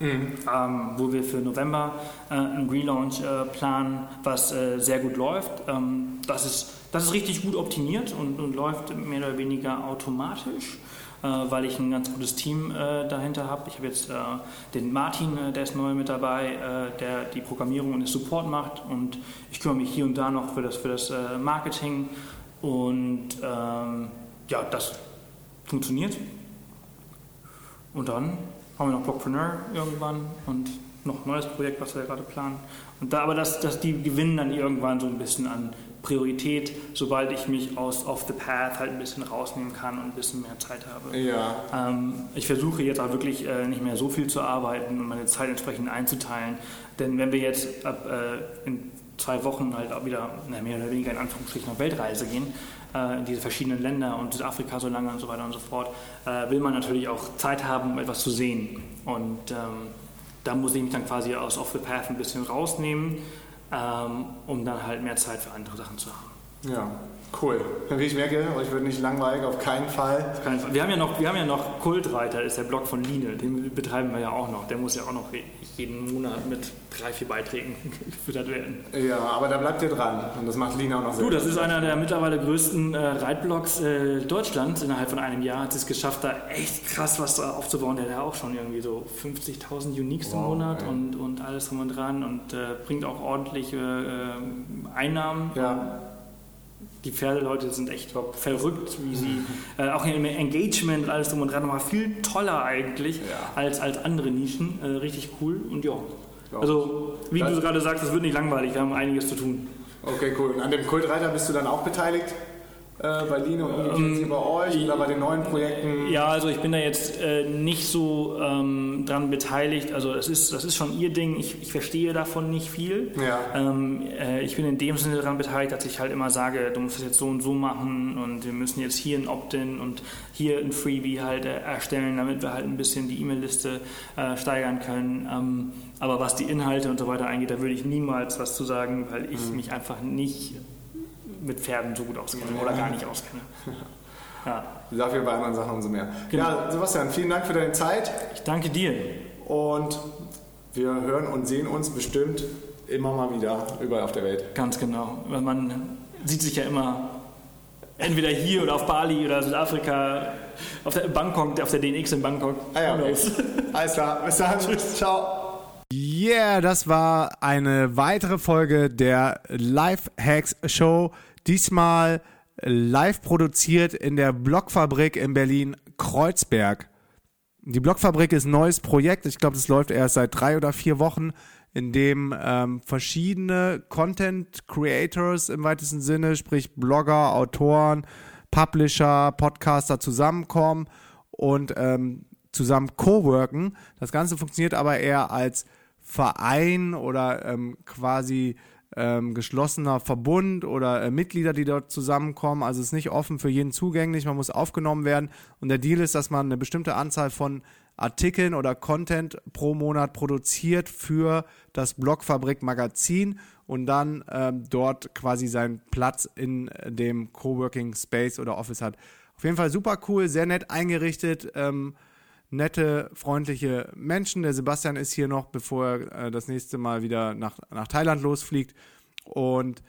C: Mhm. Ähm, wo wir für November äh, einen Relaunch äh, planen, was äh, sehr gut läuft. Ähm, das, ist, das ist richtig gut optimiert und, und läuft mehr oder weniger automatisch, äh, weil ich ein ganz gutes Team äh, dahinter habe. Ich habe jetzt äh, den Martin, der ist neu mit dabei, der die Programmierung und den Support macht und ich kümmere mich hier und da noch für das, für das Marketing und ähm, ja, das funktioniert. Und dann haben wir noch Blogpreneur irgendwann und noch ein neues Projekt, was wir gerade planen. Und da, aber das, das, die gewinnen dann irgendwann so ein bisschen an Priorität, sobald ich mich aus Off the Path halt ein bisschen rausnehmen kann und ein bisschen mehr Zeit habe.
A: Ja.
C: Ähm, ich versuche jetzt auch wirklich äh, nicht mehr so viel zu arbeiten und meine Zeit entsprechend einzuteilen. Denn wenn wir jetzt ab äh, in zwei Wochen halt auch wieder na, mehr oder weniger in Anführungsstrichen auf Weltreise gehen, in diese verschiedenen Länder und Südafrika so lange und so weiter und so fort, äh, will man natürlich auch Zeit haben, um etwas zu sehen. Und ähm, da muss ich mich dann quasi aus Off the Path ein bisschen rausnehmen, ähm, um dann halt mehr Zeit für andere Sachen zu haben.
A: Ja, cool. Wie ich merke, euch wird nicht langweilig, auf keinen Fall.
C: Auf keinen Fall. Wir haben ja noch, wir haben ja noch Kultreiter, ist der Blog von Line, den betreiben wir ja auch noch. Der muss ja auch noch jeden Monat mit drei, vier Beiträgen gefüttert werden.
A: Ja, aber da bleibt ihr dran und das macht Line auch noch sehr
C: Du, das ist einer der mittlerweile größten äh, Reitblogs äh, Deutschlands. Innerhalb von einem Jahr hat es geschafft, da echt krass was aufzubauen. Der hat ja auch schon irgendwie so 50.000 Uniques wow, im Monat und, und alles drum und dran und äh, bringt auch ordentliche äh, Einnahmen.
A: Ja
C: die Pferdeleute sind echt verrückt, wie sie äh, auch im Engagement alles drum und dran nochmal viel toller eigentlich ja. als, als andere Nischen. Äh, richtig cool und ja. Also, wie das du gerade sagst, es wird nicht langweilig, wir haben einiges zu tun.
A: Okay, cool. Und an dem Kultreiter bist du dann auch beteiligt? Äh, bei umgekehrt ähm, bei euch oder bei den neuen Projekten?
C: Ja, also ich bin da jetzt äh, nicht so ähm, dran beteiligt. Also es ist, das ist schon ihr Ding. Ich, ich verstehe davon nicht viel.
A: Ja.
C: Ähm, äh, ich bin in dem Sinne daran beteiligt, dass ich halt immer sage, du musst es jetzt so und so machen und wir müssen jetzt hier ein Opt-in und hier ein Freebie halt äh, erstellen, damit wir halt ein bisschen die E-Mail-Liste äh, steigern können. Ähm, aber was die Inhalte und so weiter angeht, da würde ich niemals was zu sagen, weil ich mhm. mich einfach nicht mit Pferden so gut auskenne oder gar nicht auskenne.
A: Ja. Dafür bei anderen Sachen umso mehr. Genau. Ja, Sebastian, vielen Dank für deine Zeit.
C: Ich danke dir.
A: Und wir hören und sehen uns bestimmt immer mal wieder überall auf der Welt.
C: Ganz genau. Man sieht sich ja immer entweder hier oder auf Bali oder Südafrika, auf der Bangkok, auf der DNX in Bangkok.
A: Ah ja, okay. Alles klar. Bis dann. Tschüss. Ciao. Yeah, das war eine weitere Folge der Life Hacks Show. Diesmal live produziert in der Blockfabrik in Berlin Kreuzberg. Die Blockfabrik ist ein neues Projekt. Ich glaube, es läuft erst seit drei oder vier Wochen, in dem ähm, verschiedene Content Creators im weitesten Sinne, sprich Blogger, Autoren, Publisher, Podcaster zusammenkommen und ähm, zusammen co-worken. Das Ganze funktioniert aber eher als Verein oder ähm, quasi ähm, geschlossener Verbund oder äh, Mitglieder, die dort zusammenkommen. Also es ist nicht offen für jeden zugänglich, man muss aufgenommen werden. Und der Deal ist, dass man eine bestimmte Anzahl von Artikeln oder Content pro Monat produziert für das Blogfabrik Magazin und dann ähm, dort quasi seinen Platz in dem Coworking Space oder Office hat. Auf jeden Fall super cool, sehr nett eingerichtet. Ähm, nette, freundliche Menschen. Der Sebastian ist hier noch, bevor er äh, das nächste Mal wieder nach, nach Thailand losfliegt. Und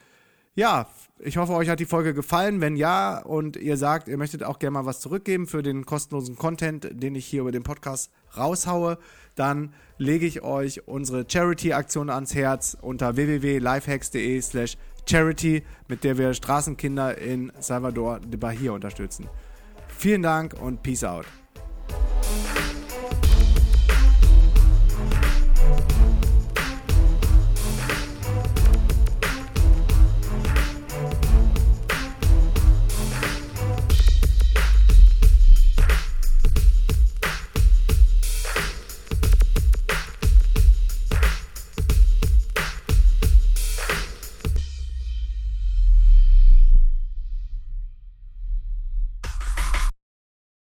A: ja, ich hoffe, euch hat die Folge gefallen. Wenn ja und ihr sagt, ihr möchtet auch gerne mal was zurückgeben für den kostenlosen Content, den ich hier über den Podcast raushaue, dann lege ich euch unsere Charity-Aktion ans Herz unter www.lifehacks.de slash charity, mit der wir Straßenkinder in Salvador de Bahia unterstützen. Vielen Dank und Peace out.